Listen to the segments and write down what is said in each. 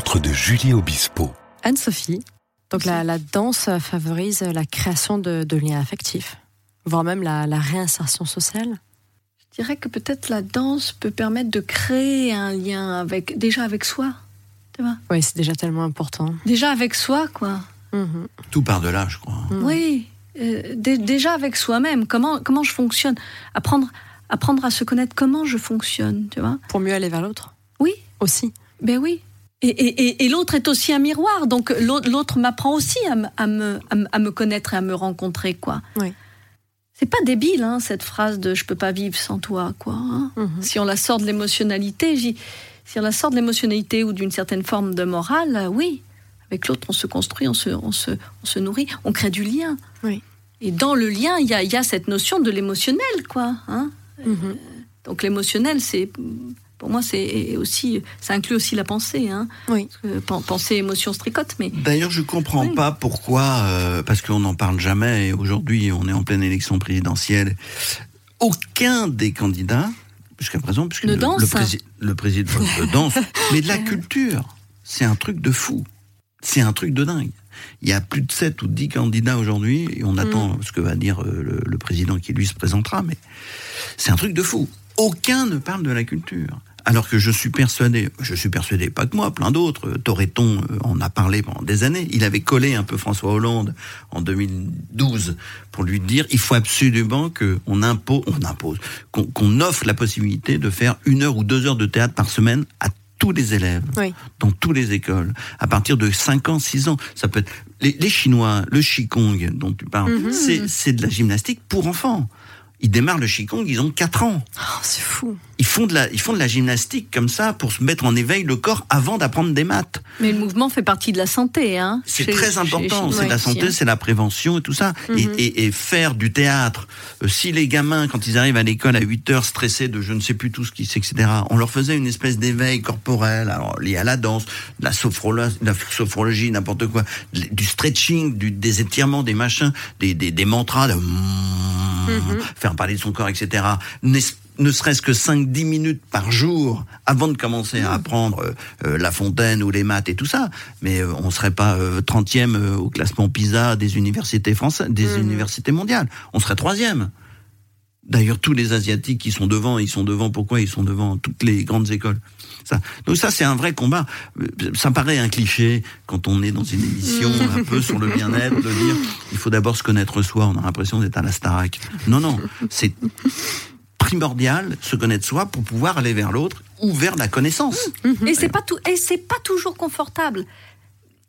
rencontre de Julie Obispo. Anne-Sophie, donc la, la danse favorise la création de, de liens affectifs, voire même la, la réinsertion sociale. Je dirais que peut-être la danse peut permettre de créer un lien avec déjà avec soi. Tu vois Oui, c'est déjà tellement important. Déjà avec soi, quoi. Mhm. Tout par de là, je crois. Mm. Oui, euh, dé- déjà avec soi-même. Comment comment je fonctionne? Apprendre apprendre à se connaître. Comment je fonctionne, tu vois Pour mieux aller vers l'autre? Oui. Aussi. Ben oui. Et, et- et- l'autre est aussi un miroir, donc l'autre m'apprend aussi à, me- à me, à, me- connaître et à me rencontrer, quoi. Oui. C'est pas débile, hein, cette phrase de je peux pas vivre sans toi, quoi. hein. Mhm. Si on la sort de l'émotionnalité, si on la sort de l'émotionnalité ou d'une certaine forme de morale, oui. Avec l'autre, on se construit, on se, on, se, on se nourrit, on crée du lien. Oui. Et dans le lien, il y y a cette notion de l'émotionnel, quoi. hein. Mhm. Donc l'émotionnel, c'est pour moi, c'est aussi, ça inclut aussi la pensée. Hein. Oui. Parce que pen- pensée, émotion, se tricotent, mais D'ailleurs, je comprends Oui. pas pourquoi, euh, parce qu'on n'en parle jamais, et aujourd'hui on est en pleine élection présidentielle, aucun des candidats, jusqu'à présent, puisque Ne le, danse. le, prési- le président de danse, mais de la culture, c'est un truc de fou, c'est un truc de dingue. Il y a plus de 7 ou 10 candidats aujourd'hui, et on attend ce que va dire euh, le, le président qui lui se présentera, mais c'est un truc de fou. Aucun ne parle de la culture. Alors que je suis persuadé, je suis persuadé, pas que moi, plein d'autres, Toreton euh, en a parlé pendant des années, il avait collé un peu François Hollande en 2012 pour lui dire il faut absolument qu'on impose, on impose, qu'on offre la possibilité de faire une heure ou deux heures de théâtre par semaine à tous les élèves Oui. dans toutes les écoles, à partir de 5 ans, 6 ans. Ça peut être les, les Chinois, le Qigong dont tu parles, Mhm. c'est c'est de la gymnastique pour enfants. Ils démarrent le Qigong, ils ont 4 ans. Oh, c'est fou. Ils font de la, ils font de la gymnastique comme ça pour se mettre en éveil le corps avant d'apprendre des maths. mais le mouvement fait partie de la santé. Hein, C'est très important. C'est la santé, si, c'est la prévention et tout ça. Et, Mhm. et, et faire du théâtre. euh, si les gamins, quand ils arrivent à l'école à 8 heures, stressés de je ne sais plus tout ce qui c'est, etc., on leur faisait une espèce d'éveil corporel, alors, lié à la danse, de la sophrologie, la sophrologie, n'importe quoi, du stretching, du, des étirements, des machins, des, des, des mantras, de Mhm. faire parler de son corps, etc. ne serait-ce que 5-10 minutes par jour avant de commencer à apprendre euh, euh, la fontaine ou les maths et tout ça. Mais euh, on serait pas euh, 30e euh, au classement PISA des universités françaises, des Mhm. universités mondiales. On serait troisième. D'ailleurs, tous les Asiatiques qui sont devant, ils sont devant. Pourquoi ils sont devant toutes les grandes écoles? Ça. Donc ça, c'est un vrai combat. Ça paraît un cliché quand on est dans une émission un peu sur le bien-être de dire il faut d'abord se connaître soi. On a l'impression d'être à la Starac. Non, non, c'est primordial se connaître soi pour pouvoir aller vers l'autre ou vers la connaissance. Et c'est pas tout, et c'est pas toujours confortable.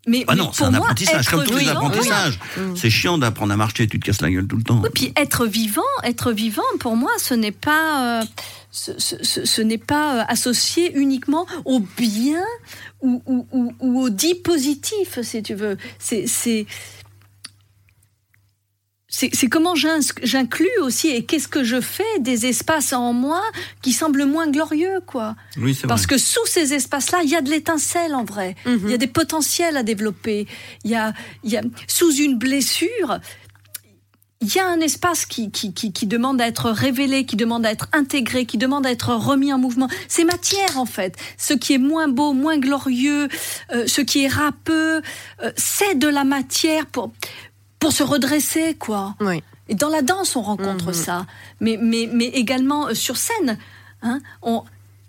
Mais, Ah mais non, c'est pour un moi, apprentissage, comme tous les apprentissages. C'est chiant d'apprendre à marcher, tu te casses la gueule tout le temps. Oui, puis être vivant, être vivant, pour moi, ce n'est pas, euh, ce, ce- ce- ce n'est pas euh, associé uniquement au bien ou, ou, ou, ou au dit positif, si tu veux. C'est, c'est, c'est, c'est comment j'inclus aussi et qu'est-ce que je fais des espaces en moi qui semblent moins glorieux, quoi. Oui, c'est Parce vrai. que sous ces espaces-là, il y a de l'étincelle en vrai. Mhm. Il y a des potentiels à développer. Il y a, il y a sous une blessure, il y a un espace qui, qui, qui, qui demande à être révélé, qui demande à être intégré, qui demande à être remis en mouvement. C'est matière en fait. Ce qui est moins beau, moins glorieux, euh, ce qui est râpeux, euh, c'est de la matière pour, pour se redresser, quoi. Oui. Et dans la danse, on rencontre Mhm. ça. Mais, mais, mais également euh, sur scène. Hein, on,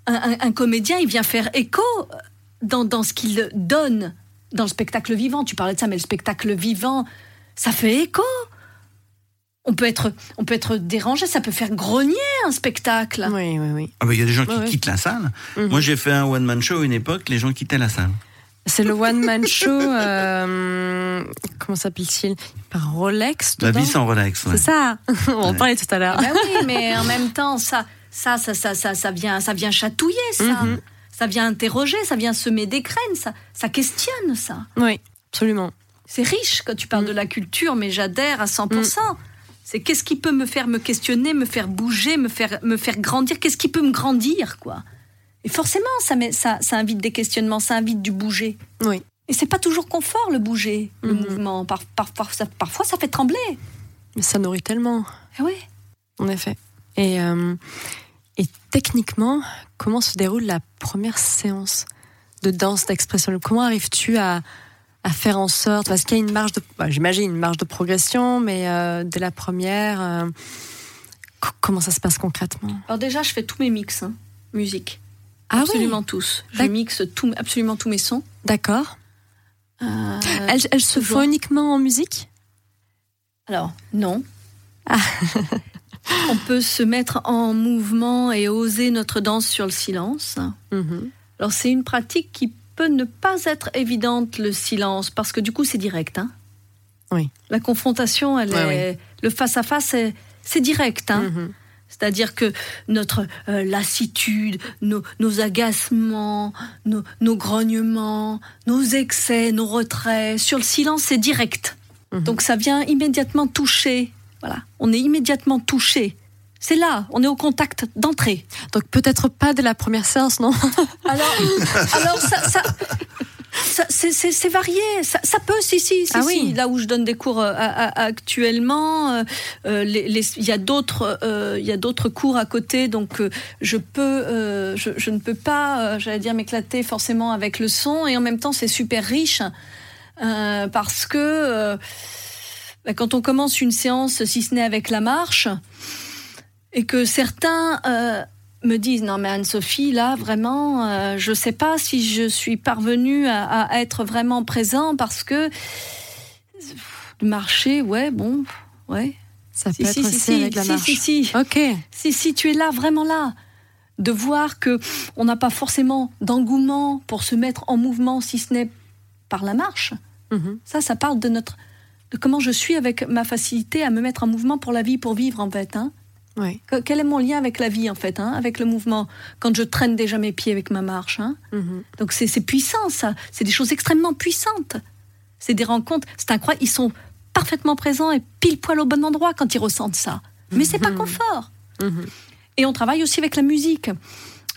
un, un- un comédien, il vient faire écho euh, dans, dans ce qu'il donne dans le spectacle vivant. Tu parlais de ça, mais le spectacle vivant, ça fait écho. On peut être, on peut être dérangé, ça peut faire grogner un spectacle. Oui, oui, oui. Ah bah, Il y a des gens qui quittent la salle. Mhm. Moi, j'ai fait un one-man show à une époque, les gens quittaient la salle. C'est le one-man show. euh, comment s'appelle-t-il? Par Rolex La vie sans relax. ouais. C'est ça. On en Ouais. parlait tout à l'heure. Ben oui, mais en même temps, ça, ça, ça, ça, ça, ça vient, ça vient chatouiller, ça. Mhm. Ça vient interroger, ça vient semer des graines, ça, ça questionne, ça. Oui, absolument. C'est riche quand tu parles Mm. de la culture, mais j'adhère à 100%. C'est qu'est-ce qui peut me faire me questionner, me faire bouger, me faire, me faire grandir? Qu'est-ce qui peut me grandir, quoi? Et forcément, ça, met- ça, ça invite des questionnements, ça invite du bouger. Oui. Et c'est pas toujours confort, le bouger, le Mhm. mouvement. Par, par- par- ça- parfois, ça fait trembler. Mais ça nourrit tellement, Eh oui. en effet. Et, euh, et techniquement, comment se déroule la première séance de danse, d'expression? Comment arrives-tu à, à faire en sorte? Parce qu'il y a une marge de, bah, j'imagine, une marge de progression, mais euh, dès la première, euh, comment ça se passe concrètement? Alors déjà, je fais tous mes mix, hein, musique. Ah absolument tous. Je mixe tout, absolument tous mes sons. D'accord. Euh, Elles, elles se font uniquement en musique? Alors, non. Ah. On peut se mettre en mouvement et oser notre danse sur le silence. Mhm. Alors, c'est une pratique qui peut ne pas être évidente, le silence, parce que du coup, c'est direct. hein. Oui. La confrontation, elle Ouais, est... le face-à-face, c'est- c'est direct. hein. Mhm. C'est-à-dire que notre euh, lassitude, nos, nos agacements, nos, nos grognements, nos excès, nos retraits, sur le silence, c'est direct. Mhm. Donc ça vient immédiatement toucher. Voilà, on est immédiatement touché. C'est là, on est au contact d'entrée. Donc peut-être pas dès la première séance, non Alors, alors ça, ça- c'est- varié. Ça, ça peut, si, si, si, Ah si. oui. Là où je donne des cours à- à- actuellement, euh, il y a d'autres, euh, il y a d'autres cours à côté, donc euh, je peux, euh, je, je ne peux pas, euh, j'allais dire, m'éclater forcément avec le son, et en même temps, c'est super riche euh, parce que bah, quand on commence une séance, si ce n'est avec la marche, et que certains euh, me disent non mais Anne-Sophie là vraiment euh, je sais pas si je suis parvenue à, à être vraiment présent parce que marcher ouais bon ouais Ça si peut si être si aussi si avec la si, marche. si, si. Ok. si si tu es là vraiment là de voir que on n'a pas forcément d'engouement pour se mettre en mouvement si ce n'est par la marche Mhm. ça ça parle de notre de comment je suis avec ma facilité à me mettre en mouvement pour la vie pour vivre en fait hein Que- Quel est mon lien avec la vie, en fait, hein, avec le mouvement, quand je traîne déjà mes pieds avec ma marche hein? Mhm. Donc c'est c'est puissant, ça. C'est des choses extrêmement puissantes. C'est des rencontres, c'est incroyable. Ils sont parfaitement présents et pile poil au bon endroit quand ils ressentent ça. Mais c'est pas Mhm. confort. Mhm. Et on travaille aussi avec la musique.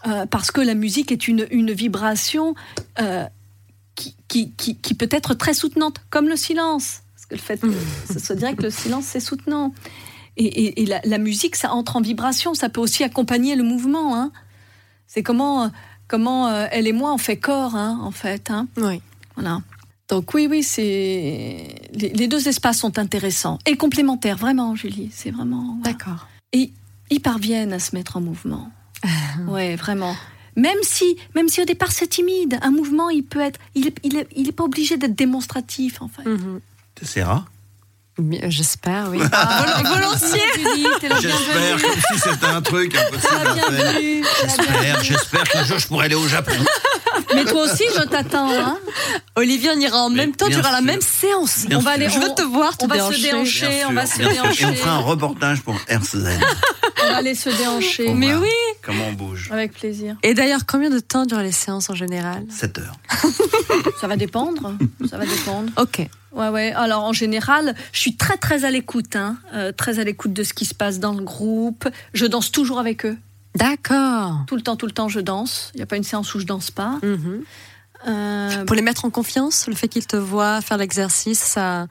Euh, parce que la musique est une, une vibration euh, qui, qui, qui, qui peut être très soutenante, comme le silence. Parce que le fait que ce soit direct, le silence, c'est soutenant. Et, et- et la, la musique, ça entre en vibration, ça peut aussi accompagner le mouvement. hein. C'est comment, comment euh, elle et moi, on fait corps, hein, en fait. hein. Oui. Voilà. Donc oui, oui, c'est les, les deux espaces sont intéressants et complémentaires, vraiment, Julie. C'est vraiment. voilà. D'accord. Et ils parviennent à se mettre en mouvement. ouais, vraiment. Même si, même si au départ c'est timide, un mouvement, il peut être, il est, il est, il est pas obligé d'être démonstratif, en fait. Mhm. T'essaieras Bien, J'espère, oui. Ah, volontiers, J'espère, comme si c'était un truc impossible J'espère, j'espère qu'un jour je pourrai aller au Japon. Mais toi aussi, je t'attends. Hein. Olivier, on ira en Mais même temps bien durant la même séance. Bien on va aller, Je veux te voir te on va se déhancher. on va se déhancher. Et on fera un reportage pour RCN. On va aller se déhancher. Mais oui. Comment on bouge Avec plaisir. Et d'ailleurs, combien de temps durent les séances en général? 7 heures. Ça va dépendre. Ça va dépendre. Ok. Ouais, ouais. Alors en général, je suis très très à l'écoute, hein. Euh, très à l'écoute de ce qui se passe dans le groupe. Je danse toujours avec eux, D'accord. tout le temps, tout le temps, je danse. Il n'y a pas une séance où je danse pas. Mhm. Euh, Pour les mettre en confiance, le fait qu'ils te voient faire l'exercice, ça.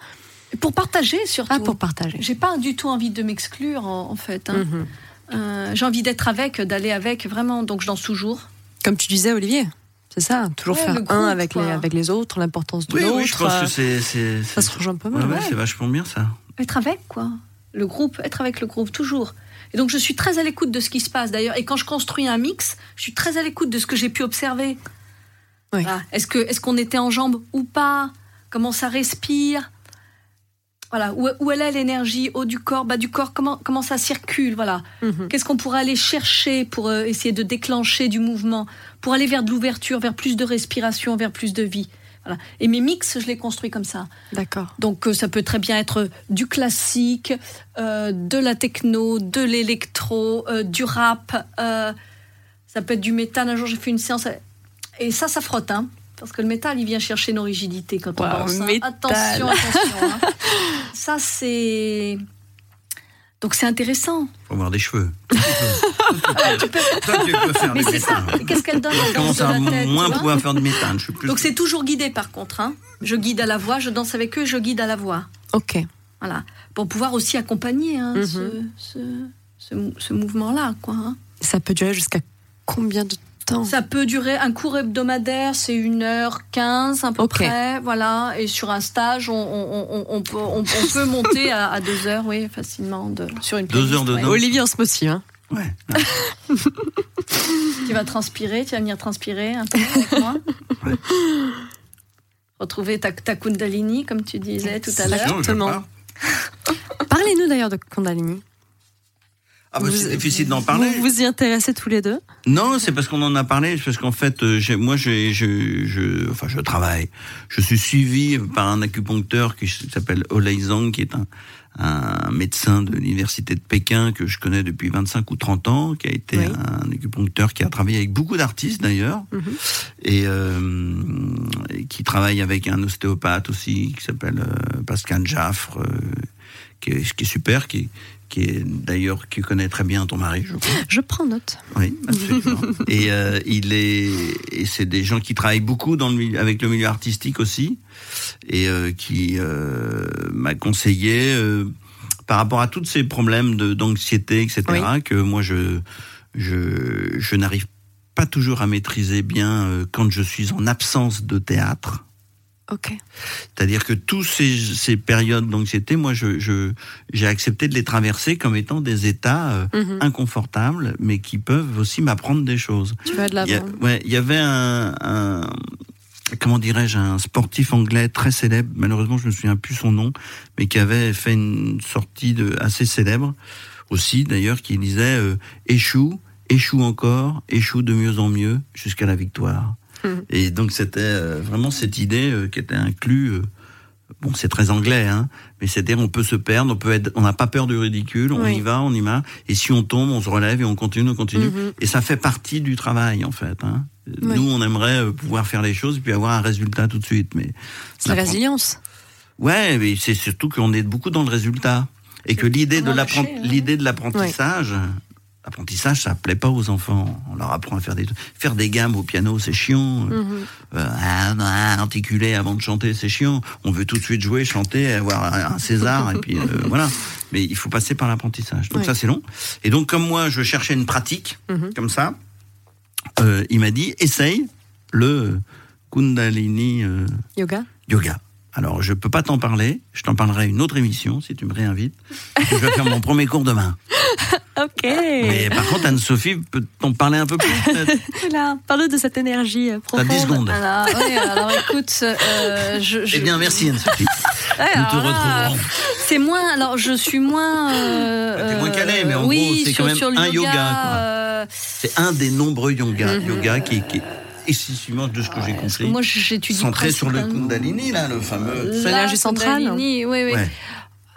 pour partager surtout. Ah, pour partager. J'ai pas du tout envie de m'exclure en, en fait. hein. Mhm. Euh, J'ai envie d'être avec, d'aller avec, vraiment. Donc je danse toujours. Comme tu disais, Olivier. C'est ça, toujours Ouais, faire groupe, un avec les, quoi. avec les autres, l'importance de Oui, l'autre. oui, je pense euh, que c'est. c'est- Ça se c'est- rejoint pas mal. ouais, ouais. c'est vachement bien ça. Être avec, quoi. Le groupe, être avec le groupe, toujours. Et donc je suis très à l'écoute de ce qui se passe d'ailleurs. Et quand je construis un mix, je suis très à l'écoute de ce que j'ai pu observer. Oui. Voilà. Est-ce que est-ce qu'on était en jambes ou pas? Comment ça respire? Voilà. Où, où elle est l'énergie Haut du corps, bas du corps Comment comment ça circule Voilà. Mhm. Qu'est-ce qu'on pourrait aller chercher pour euh, essayer de déclencher du mouvement, pour aller vers de l'ouverture, vers plus de respiration, vers plus de vie. Voilà. Et mes mix, je les construis comme ça. D'accord. Donc euh, ça peut très bien être du classique, euh, de la techno, de l'électro, euh, du rap. euh, ça peut être du métal. Un jour j'ai fait une séance et ça, ça frotte, hein, parce que le métal il vient chercher nos rigidités quand on danse. hein. métal. Attention, attention. hein. ça c'est donc c'est intéressant. Faut avoir des cheveux. Ah, tu peux- Toi, tu peux faire Mais du c'est ça. Qu'est-ce qu'elle donne Je la danse commence de à la tête, moins pouvoir faire du métal. Je suis plus. Donc c'est toujours guidé par contre. Hein. Je guide à la voix, je danse avec eux, je guide à la voix. Ok. Voilà. Pour pouvoir aussi accompagner hein, Mhm. ce, ce, ce mou- ce mouvement-là. Quoi, hein. Ça peut durer jusqu'à combien de temps. Ça peut durer un cours hebdomadaire, c'est une heure 15 à peu près, voilà. Et sur un stage, on, on- on- on peut, on- on peut monter à, à deux heures, oui, facilement, de, sur une Deux heures de ouais. Olivier en ce aussi, hein. Ouais. Tu vas transpirer, tu vas venir transpirer un peu avec moi. Ouais. Retrouver ta, ta Kundalini, comme tu disais tout à l'heure. Exactement. Parlez-nous d'ailleurs de Kundalini. Ah bah, c'est difficile d'en parler. Vous vous y intéressez tous les deux? Non, c'est parce qu'on en a parlé, parce qu'en fait, euh, moi, je, je, enfin, je travaille. Je suis suivi par un acupuncteur qui s'appelle Olei Zhang, qui est un, un médecin de l'université de Pékin que je connais depuis 25 ou 30 ans, qui a été Oui. un acupuncteur qui a travaillé avec beaucoup d'artistes d'ailleurs, Mhm. et, euh, et qui travaille avec un ostéopathe aussi qui s'appelle euh, Pascal Jaffre, euh, qui, est, qui est super, qui, qui est d'ailleurs qui connaît très bien ton mari, je crois. Je prends note. Oui, absolument. et euh, il est, et c'est des gens qui travaillent beaucoup dans le milieu, avec le milieu artistique aussi, et euh, qui euh, m'a conseillé par rapport à tous ces problèmes de d'anxiété, etc. Que moi je je je n'arrive pas toujours à maîtriser bien quand je suis en absence de théâtre. C'est-à-dire que tous ces, ces périodes d'anxiété, moi, je, j'ai accepté de les traverser comme étant des états euh, Mhm. inconfortables, mais qui peuvent aussi m'apprendre des choses. Tu vas de Il l'avant. ouais, il y avait un, un- comment dirais-je, un sportif anglais très célèbre, malheureusement je me souviens plus son nom, mais qui avait fait une sortie de, assez célèbre aussi d'ailleurs, qui disait euh, échoue, échoue encore, échoue de mieux en mieux jusqu'à la victoire. Et donc c'était euh, vraiment cette idée euh, qui était inclue. euh, Bon, c'est très anglais, hein, mais c'est-à-dire on peut se perdre, on peut être, on n'a pas peur du ridicule, on Oui. y va, on y va, et si on tombe, on se relève et on continue, on continue, Mhm. et ça fait partie du travail en fait. Hein. Oui. Nous, on aimerait pouvoir faire les choses et puis avoir un résultat tout de suite, mais C'est la résilience. Ouais, mais c'est surtout qu'on est beaucoup dans le résultat et que l'idée de hein. l'idée de l'apprentissage, l'apprentissage, ça plaît pas aux enfants. On leur apprend à faire des faire des gammes au piano, c'est chiant. Mhm. Euh, articuler avant de chanter, c'est chiant. On veut tout de suite jouer, chanter, avoir un César et puis euh, voilà. Mais il faut passer par l'apprentissage. Donc ça c'est long. Et donc comme moi je cherchais une pratique Mhm. comme ça, euh, il m'a dit essaye le Kundalini Yoga yoga. Alors je peux pas t'en parler. Je t'en parlerai une autre émission si tu me réinvites. Je vais faire mon premier cours demain. Ok. Mais par contre Anne-Sophie peut t'en parler un peu plus. Voilà. Parle de cette énergie euh, T'as profonde. 10 secondes. Alors, oui, alors écoute, euh, je, je- Eh bien merci Anne-Sophie. Ouais, Nous te là, retrouverons. C'est moins. Alors, je suis moins. euh, Bah, t'es moins euh, calé, mais en oui, gros, c'est quand même sur un yoga, quoi. euh, C'est un des nombreux yoga, Mhm. yoga qui, excessivement de ce que j'ai parce que compris. moi, j'étudie centré sur le Kundalini là, le fameux. L'énergie centrale Kundalini, Oui, oui. Ouais.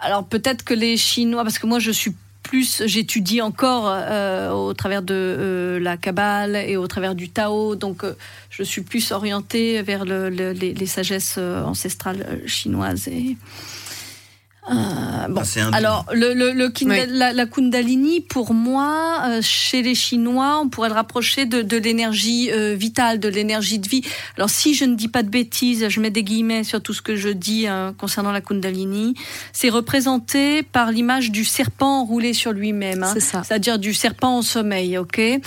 Alors peut-être que les Chinois, parce que moi je suis plus, j'étudie encore euh, au travers de euh, la Kabbale et au travers du Tao, donc euh, je suis plus orientée vers le- le- les, les sagesses ancestrales chinoises. Et, euh, bon. Ah, Alors, le, le- le Oui. la, la Kundalini, pour moi, euh, chez les Chinois, on pourrait le rapprocher de, de l'énergie euh, vitale, de l'énergie de vie. Alors, si je ne dis pas de bêtises, je mets des guillemets sur tout ce que je dis euh, concernant la Kundalini, c'est représenté par l'image du serpent roulé sur lui-même. hein. C'est ça. C'est-à-dire du serpent au sommeil, ok? Euh,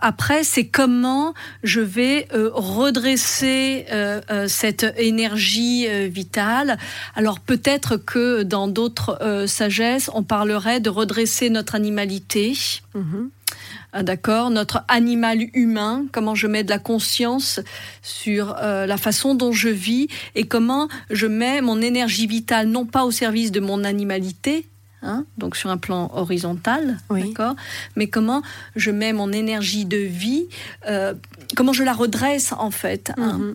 après, c'est comment je vais euh, redresser euh, euh, cette énergie euh, vitale. Alors peut-être que dans d'autres euh, sagesses, on parlerait de redresser notre animalité. Mhm. Ah, D'accord, notre animal humain, comment je mets de la conscience sur euh, la façon dont je vis et comment je mets mon énergie vitale non pas au service de mon animalité, hein, donc sur un plan horizontal, Oui. d'accord, mais comment je mets mon énergie de vie, euh, comment je la redresse en fait, hein,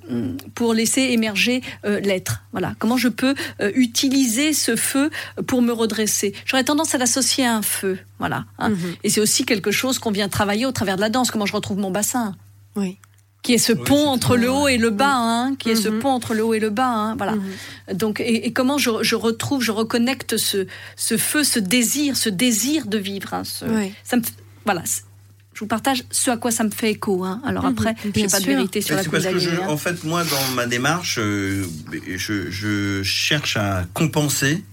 pour laisser émerger euh, l'être. Voilà, comment je peux euh, utiliser ce feu pour me redresser. J'aurais tendance à l'associer à un feu, voilà. hein. Mhm. Et c'est aussi quelque chose qu'on vient travailler au travers de la danse. Comment je retrouve mon bassin Oui. Qui est ce Oui, pont entre le haut et le bas, hein, qui est ce pont entre le haut et le bas, hein, voilà. Mhm. Donc, et, et comment je, je retrouve, je reconnecte ce, ce feu, ce désir, ce désir de vivre. hein, ce- Oui. ça me, f- voilà. Je vous partage ce à quoi ça me fait écho. hein. Alors Mhm, après, bien j'ai pas de vérité sur Mais la parce que je, hein. en fait, moi, dans ma démarche, euh, je, je cherche à compenser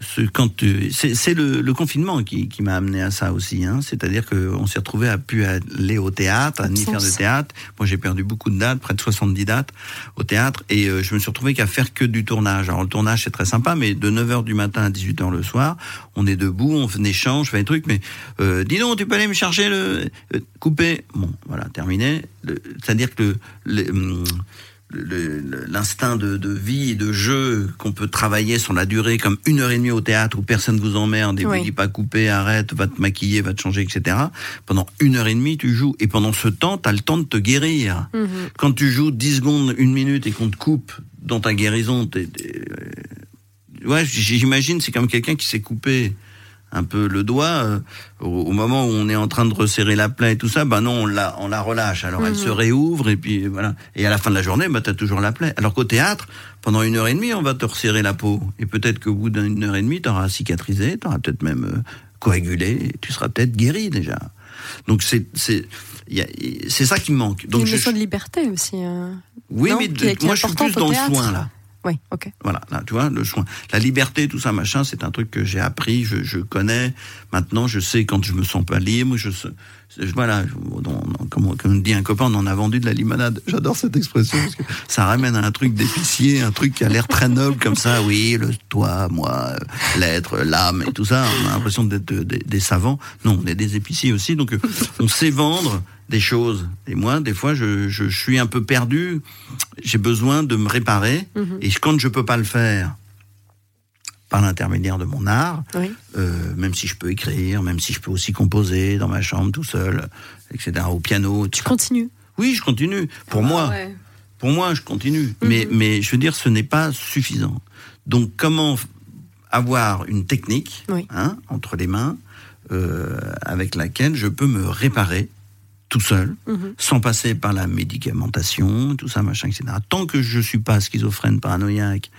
ce, quand tu- c'est le, le confinement qui, qui m'a amené à ça aussi. Hein. C'est-à-dire qu'on s'est retrouvé à plus aller au théâtre, à ni faire de théâtre. Moi, j'ai perdu beaucoup de dates, près de 70 dates au théâtre, et euh, je me suis retrouvé qu'à faire que du tournage. Alors le tournage c'est très sympa, mais de 9h du matin à 18h le soir, on est debout, on échange, on fait des trucs, mais euh, dis donc, tu peux aller me chercher le euh, couper. Bon, voilà, terminé. C'est-à-dire que le- le, hum, l'instinct de, de vie et de jeu qu'on peut travailler sur la durée, comme une heure et demie au théâtre où personne vous emmerde et Oui. vous dit pas couper, arrête, va te maquiller, va te changer, etc. Pendant une heure et demie, tu joues. Et pendant ce temps, tu as le temps de te guérir. Mhm. Quand tu joues 10 secondes, une minute et qu'on te coupe dans ta guérison, t'es- euh, ouais, j'imagine, c'est comme quelqu'un qui s'est coupé un peu le doigt euh, au, au moment où on est en train de resserrer la plaie et tout ça, bah non, on la, on la relâche. Alors elle se réouvre et puis voilà. Et à la fin de la journée, bah t'as toujours la plaie. Alors qu'au théâtre, pendant une heure et demie, on va te resserrer la peau. Et peut-être qu'au bout d'une heure et demie, t'auras cicatrisé, t'auras peut-être même euh, coagulé, tu seras peut-être guéri déjà. Donc c'est c'est ça qui me manque. Il y a Donc une notion de liberté aussi. euh. oui, non, mais qui moi je suis plus dans le soin là. Oui, ok. Voilà, là, tu vois, le soin. La liberté, tout ça, machin, c'est un truc que j'ai appris, je, je connais. Maintenant, je sais quand je me sens pas libre, je je- voilà, on- comme, dit un copain, on en a vendu de la limonade. J'adore cette expression parce que ça ramène à un truc d'épicier, un truc qui a l'air très noble comme ça. Oui, le toi, moi, l'être, l'âme et tout ça. On a l'impression d'être des, des savants. Non, on est des épiciers aussi. Donc, euh, on sait vendre des choses. Et moi, des fois, je, je, je suis un peu perdu. J'ai besoin de me réparer. Mhm. Et quand je peux pas le faire par l'intermédiaire de mon art, Oui. euh, même si je peux écrire, même si je peux aussi composer dans ma chambre tout seul, etc., au piano. Tu continues. Oui, je continue. Pour moi, Ah ouais. pour moi, je continue. Mais, mais je veux dire, ce n'est pas suffisant. Donc, comment avoir une technique Oui. hein, entre les mains euh, avec laquelle je peux me réparer tout seul, Mhm. sans passer par la médicamentation, tout ça, machin, etc. Tant que je suis pas schizophrène, paranoïaque,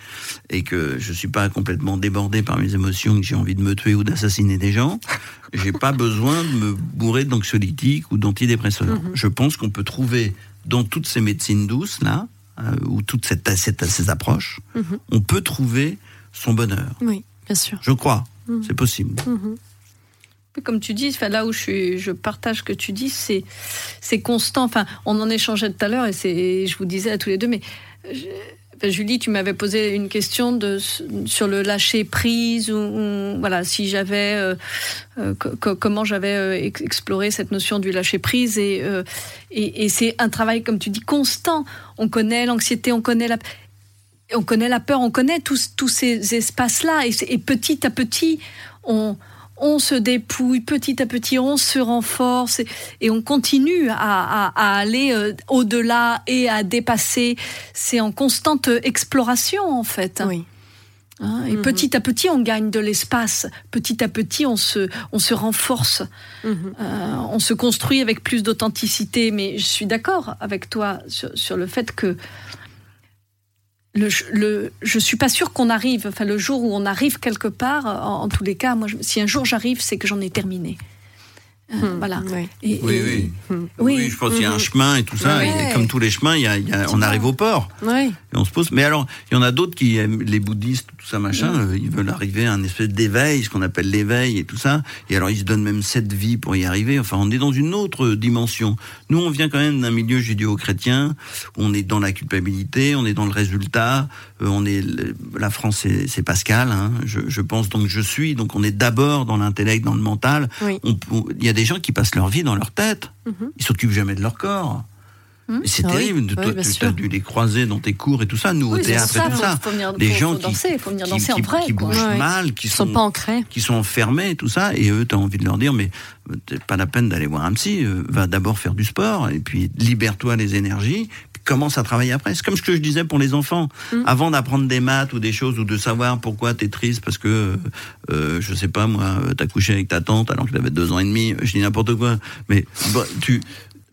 et que je suis pas complètement débordé par mes émotions, que j'ai envie de me tuer ou d'assassiner des gens, j'ai pas besoin de me bourrer d'anxiolytiques ou d'antidépresseurs. Je pense qu'on peut trouver dans toutes ces médecines douces là, euh, ou toutes cette, cette- ces approches, Mhm. on peut trouver son bonheur. Oui, bien sûr. Je crois, Mhm. c'est possible. Comme tu dis, là où je, partage ce que tu dis, c'est constant. Enfin, on en échangeait tout à l'heure et je vous disais à tous les deux, mais Julie, tu m'avais posé une question sur le lâcher prise ou, voilà, si j'avais euh, euh, co- co- comment j'avais euh, ex- exploré cette notion du lâcher prise et, c'est un travail comme tu dis constant. On connaît l'anxiété, on connaît la peur, on connaît tous, ces espaces-là, et, c'est- et petit à petit, on, on se dépouille, petit à petit, on se renforce, et, et on continue à, à- à aller euh, au-delà et à dépasser. C'est en constante exploration, en fait. Oui. Hein, et Mhm. petit à petit, on gagne de l'espace. Petit à petit, on se, on se renforce. Mhm. Euh, on se construit avec plus d'authenticité. Mais je suis d'accord avec toi sur, sur le fait que le, le, je suis pas sûre qu'on arrive. Enfin, le jour où on arrive quelque part, en, tous les cas, moi, si un jour j'arrive, c'est que j'en ai terminé. Mhm. Voilà. Oui. Et- Oui, et- oui. Oui. je pense qu'il y a un Mhm. chemin et tout ça. Et comme tous les chemins, il y a, il y a- on arrive au port. Oui. Et on se pose. Mais alors, il y en a d'autres qui aiment les bouddhistes, tout ça, machin. Euh, ils veulent arriver à un espèce d'éveil, ce qu'on appelle l'éveil et tout ça. Et alors, ils se donnent même sept vies pour y arriver. Enfin, on est dans une autre dimension. Nous, on vient quand même d'un milieu judéo-chrétien. On est dans la culpabilité, on est dans le résultat. Euh, on est la France, c'est Pascal. Hein, je, je pense donc je suis. Donc, on est d'abord dans l'intellect, dans le mental. Oui. On- on- Il y a des gens qui passent leur vie dans leur tête. Mhm. Ils s'occupent jamais de leur corps. Mhm. C'est Ah terrible. oui, Toi, bien tu as dû les croiser dans tes cours et tout ça. Nous, au Oui, théâtre ça, et tout ça. faut venir- des gens faut qui, danser, faut venir qui, danser en vrai, qui bougent Ouais. mal, qui sont sont, pas ancrés. qui sont enfermés, tout ça. Et eux, tu as envie de leur dire, mais euh, pas la peine d'aller voir un psy. euh, Va d'abord faire du sport et puis libère-toi les énergies. Commence à travailler après. C'est comme ce que je disais pour les enfants. Mm. Avant d'apprendre des maths ou des choses ou de savoir pourquoi t'es triste parce que, euh, je sais pas moi, t'as couché avec ta tante alors que t'avais deux ans et demi. Je dis n'importe quoi. Mais bon, tu,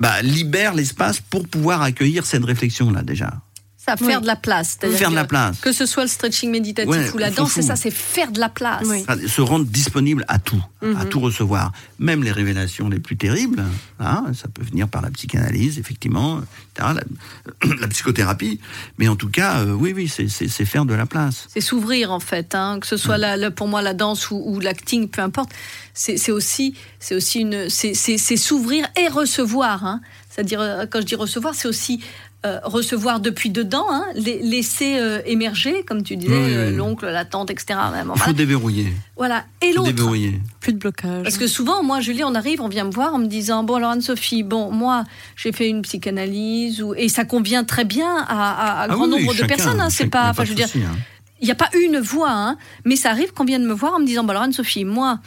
bah, libère l'espace pour pouvoir accueillir cette réflexion là déjà. Ça, faire Oui. de la place. Faire de la place. Que ce soit le stretching méditatif Ouais, ou la danse, c'est ça, c'est faire de la place. Oui. Enfin, se rendre disponible à tout, à Mhm. tout recevoir, même les révélations les plus terribles. hein, ça peut venir par la psychanalyse, effectivement, la, la psychothérapie. Mais en tout cas, euh, oui, oui, c'est- faire de la place. C'est s'ouvrir en fait, hein, que ce soit la- pour moi la danse ou, ou l'acting, peu importe. C'est aussi, aussi une, c'est s'ouvrir et recevoir. hein. C'est-à-dire euh, quand je dis recevoir, c'est aussi euh, recevoir depuis dedans, hein, les- laisser euh, émerger, comme tu disais, Oui, oui, euh, oui. l'oncle, la tante, etc. Il faut voilà. déverrouiller. Voilà. Et Il faut l'autre, déverrouiller. Plus de blocage. Parce que souvent, moi, Julie, on arrive, on vient me voir en me disant Bon, alors Anne-Sophie, bon, moi, j'ai fait une psychanalyse, ou... et ça convient très bien à, à- à Ah grand oui, nombre de chacun, personnes. hein, c'est pas, enfin, je veux dire, hein. il n'y a pas une voix, hein, mais ça arrive qu'on vienne me voir en me disant Bon, alors Anne-Sophie, moi,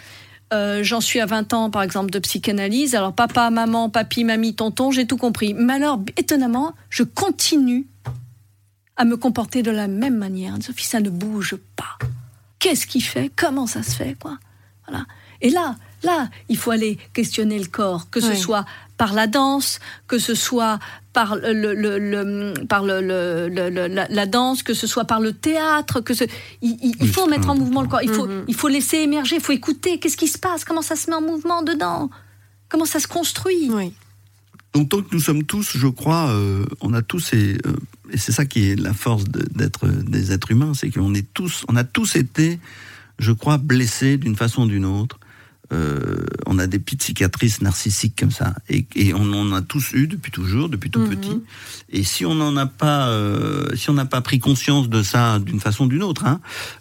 euh, j'en suis à 20 ans, par exemple, de psychanalyse. Alors, papa, maman, papy, mamie, tonton, j'ai tout compris. Mais alors, étonnamment, je continue à me comporter de la même manière. Anne-Sophie, ça ne bouge pas. Qu'est-ce qui fait? Comment ça se fait quoi? Voilà. Et là, là, il faut aller questionner le corps, que ce soit par la danse, que ce soit par le, le- le- le- par le, le- le- le- la, la danse, que ce soit par le théâtre, que ce, il, il- il Oui, faut mettre en mouvement le corps. Il faut, Mhm. il faut laisser émerger, il faut écouter. Qu'est-ce qui se passe? Comment ça se met en mouvement dedans? Comment ça se construit? Oui. Donc tant que nous sommes tous, je crois, euh, on a tous et, euh, et c'est ça qui est la force de- d'être des êtres humains, c'est qu'on est tous, on a tous été, je crois, blessés d'une façon ou d'une autre. Euh, on a des petites cicatrices narcissiques comme ça, et, et on en a tous eu depuis toujours, depuis tout Mhm. petit. Et si on n'en a pas, euh, si on n'a pas pris conscience de ça d'une façon ou d'une autre, hein,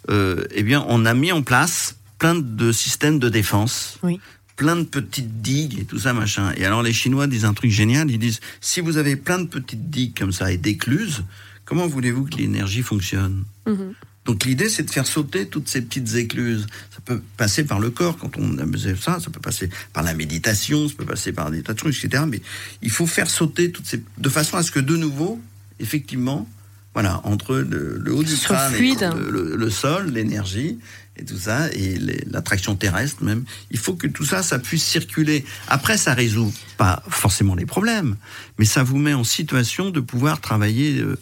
euh, eh bien, on a mis en place plein de systèmes de défense Oui. plein de petites digues et tout ça, machin. Et alors les Chinois disent un truc génial, ils disent, si vous avez plein de petites digues comme ça et d'écluses, comment voulez-vous que l'énergie fonctionne? Mhm. Donc l'idée, c'est de faire sauter toutes ces petites écluses. Ça peut passer par le corps quand on faisait ça, ça peut passer par la méditation, ça peut passer par des tas de trucs, etc. Mais il faut faire sauter toutes ces... de façon à ce que de nouveau, effectivement, voilà, entre le, le haut du crâne et le, le- le sol, l'énergie et tout ça, et l'attraction terrestre même, il faut que tout ça, ça puisse circuler. Après, ça résout pas forcément les problèmes, mais ça vous met en situation de pouvoir travailler euh,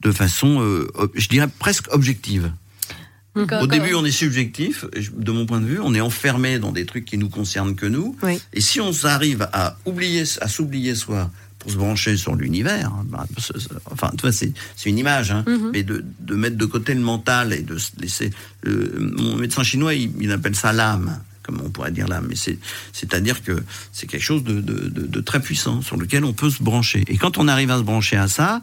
de façon, euh, je dirais presque objective. Quand- Au quand- début, on est subjectif, de mon point de vue, on est enfermé dans des trucs qui nous concernent que nous. Oui. Et si on arrive à oublier, à s'oublier soi pour se brancher sur l'univers, hein, bah, enfin, tu vois, c'est une image, hein, Mhm. mais de, de mettre de côté le mental et de se laisser. euh, mon médecin chinois, il, il appelle ça l'âme, comme on pourrait dire l'âme, mais c'est c'est-à-dire que c'est quelque chose de, de- de- de très puissant sur lequel on peut se brancher. Et quand on arrive à se brancher à ça,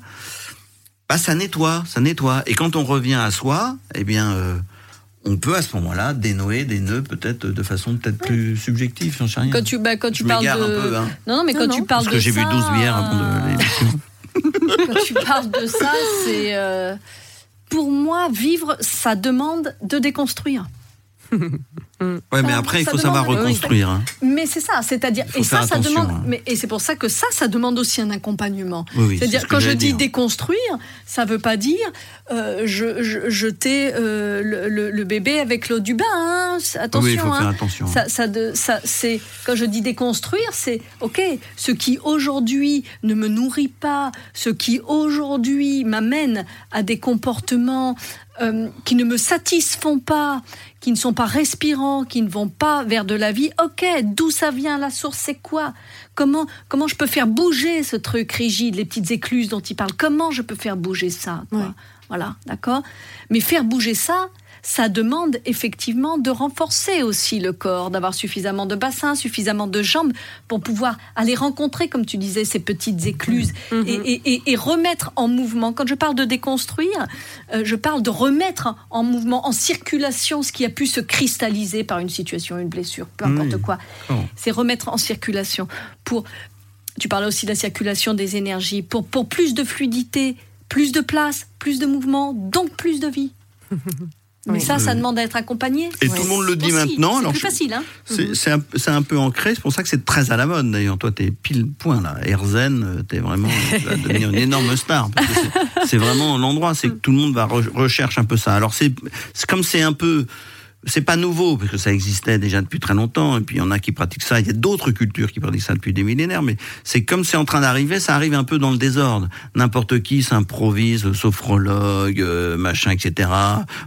bah, ça nettoie, ça nettoie. Et quand on revient à soi, eh bien, euh, on peut à ce moment-là dénouer des nœuds peut-être de façon peut-être plus subjective, j'en sais rien. Quand tu, bah, quand tu Je parles de. m'égare un peu, hein. Non, non, mais Non, quand non. tu parles Parce que de j'ai bu ça, 12 bières avant de l'émission. Quand tu parles de ça, c'est. euh, pour moi, vivre, ça demande de déconstruire. Ouais, mais après, il faut savoir reconstruire. hein. Mais c'est ça, c'est-à-dire. Et ça, attention, demande. hein. Mais, et c'est pour ça que ça, ça demande aussi un accompagnement. Oui, oui, c'est C'est-à dire, ce que quand je dis dire. déconstruire, ça veut pas dire euh, je, je- jeter euh, le, le- le bébé avec l'eau du bain. hein. Attention. oui, il faut hein. faire attention. Ça, ça, de, ça, c'est quand je dis déconstruire, c'est ok. Ce qui aujourd'hui ne me nourrit pas, ce qui aujourd'hui m'amène à des comportements euh, qui ne me satisfont pas, qui ne sont pas respirants, qui ne vont pas vers de la vie. Ok, d'où ça vient La source, c'est quoi? Comment comment je peux faire bouger ce truc rigide, les petites écluses dont il parle? Comment je peux faire bouger ça quoi? Voilà, d'accord? Mais faire bouger ça, ça demande effectivement de renforcer aussi le corps, d'avoir suffisamment de bassins, suffisamment de jambes pour pouvoir aller rencontrer, comme tu disais, ces petites écluses Mhm. et, et- et- et remettre en mouvement. Quand je parle de déconstruire, euh, je parle de remettre en mouvement, en circulation, ce qui a pu se cristalliser par une situation, une blessure, peu importe quoi. Oh. C'est remettre en circulation pour. Tu parlais aussi de la circulation des énergies pour pour plus de fluidité, plus de place, plus de mouvement, donc plus de vie. Mais Oui. ça, ça demande à être accompagné. Et Ouais. tout le monde le dit Aussi, maintenant. C'est plus facile, hein C'est c'est un, peu ancré, c'est pour ça que c'est très à la mode d'ailleurs. Toi, t'es pile point là. Herzen, euh, t'es vraiment, tu vas devenir une énorme star. c'est- vraiment l'endroit, c'est que tout le monde va re- recherche un peu ça. Alors c'est comme c'est un peu c'est pas nouveau parce que ça existait déjà depuis très longtemps et puis il y en a qui pratiquent ça. Il y a d'autres cultures qui pratiquent ça depuis des millénaires, mais c'est comme c'est en train d'arriver, ça arrive un peu dans le désordre. N'importe qui s'improvise sophrologue, euh, machin, etc.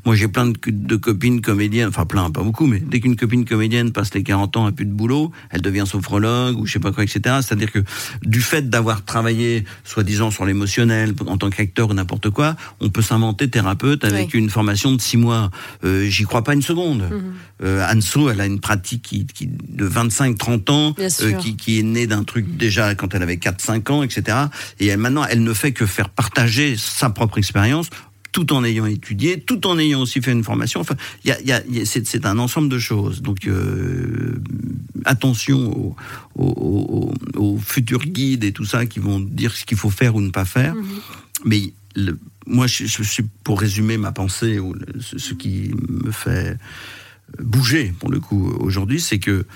Moi j'ai plein de, copines comédiennes, enfin plein, pas beaucoup, mais dès qu'une copine comédienne passe les 40 ans, a plus de boulot, elle devient sophrologue ou je sais pas quoi, etc. C'est-à-dire que du fait d'avoir travaillé soi-disant sur l'émotionnel en tant qu'acteur ou n'importe quoi, on peut s'inventer thérapeute avec une formation de six mois. Euh, J'y crois pas une seconde. Mhm. Euh, Anso, elle a une pratique qui, de 25-30 ans, euh, qui, qui, est née d'un truc déjà quand elle avait 4-5 ans, etc. Et elle, maintenant, elle ne fait que faire partager sa propre expérience tout en ayant étudié, tout en ayant aussi fait une formation. Enfin, y a, y a, c'est un ensemble de choses. Donc, euh, attention aux, aux, futurs guides et tout ça qui vont dire ce qu'il faut faire ou ne pas faire. Mhm. Mais le, moi, je, suis pour résumer ma pensée ou ce, qui me fait bouger pour le coup aujourd'hui, c'est que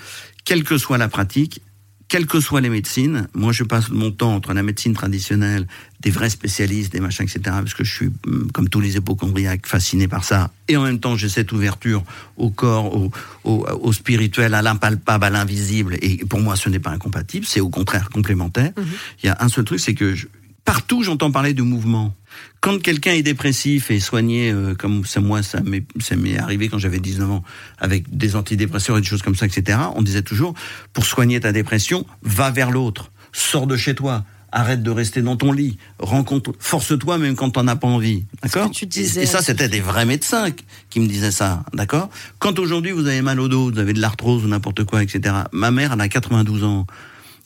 quelle que soit la pratique, quelles que soient les médecines, moi je passe mon temps entre la médecine traditionnelle, des vrais spécialistes, des machins, etc., parce que je suis, mm, comme tous les hypochondriaques, fasciné par ça, et en même temps j'ai cette ouverture au corps, au, au, spirituel, à l'impalpable, à l'invisible, et pour moi ce n'est pas incompatible, c'est au contraire complémentaire. Mhm. Il y a un seul truc, c'est que partout j'entends parler de mouvement quand quelqu'un est dépressif et soigné, euh, comme c'est moi, ça m'est arrivé quand j'avais 19 ans, avec des antidépresseurs et des choses comme ça, etc., on disait toujours, pour soigner ta dépression, va vers l'autre, sors de chez toi, arrête de rester dans ton lit, rencontre, force-toi même quand t'en as pas envie, d'accord et, ça, c'était des vrais médecins qui me disaient ça, d'accord Quand aujourd'hui vous avez mal au dos, vous avez de l'arthrose ou n'importe quoi, etc. Ma mère, elle a 92 ans,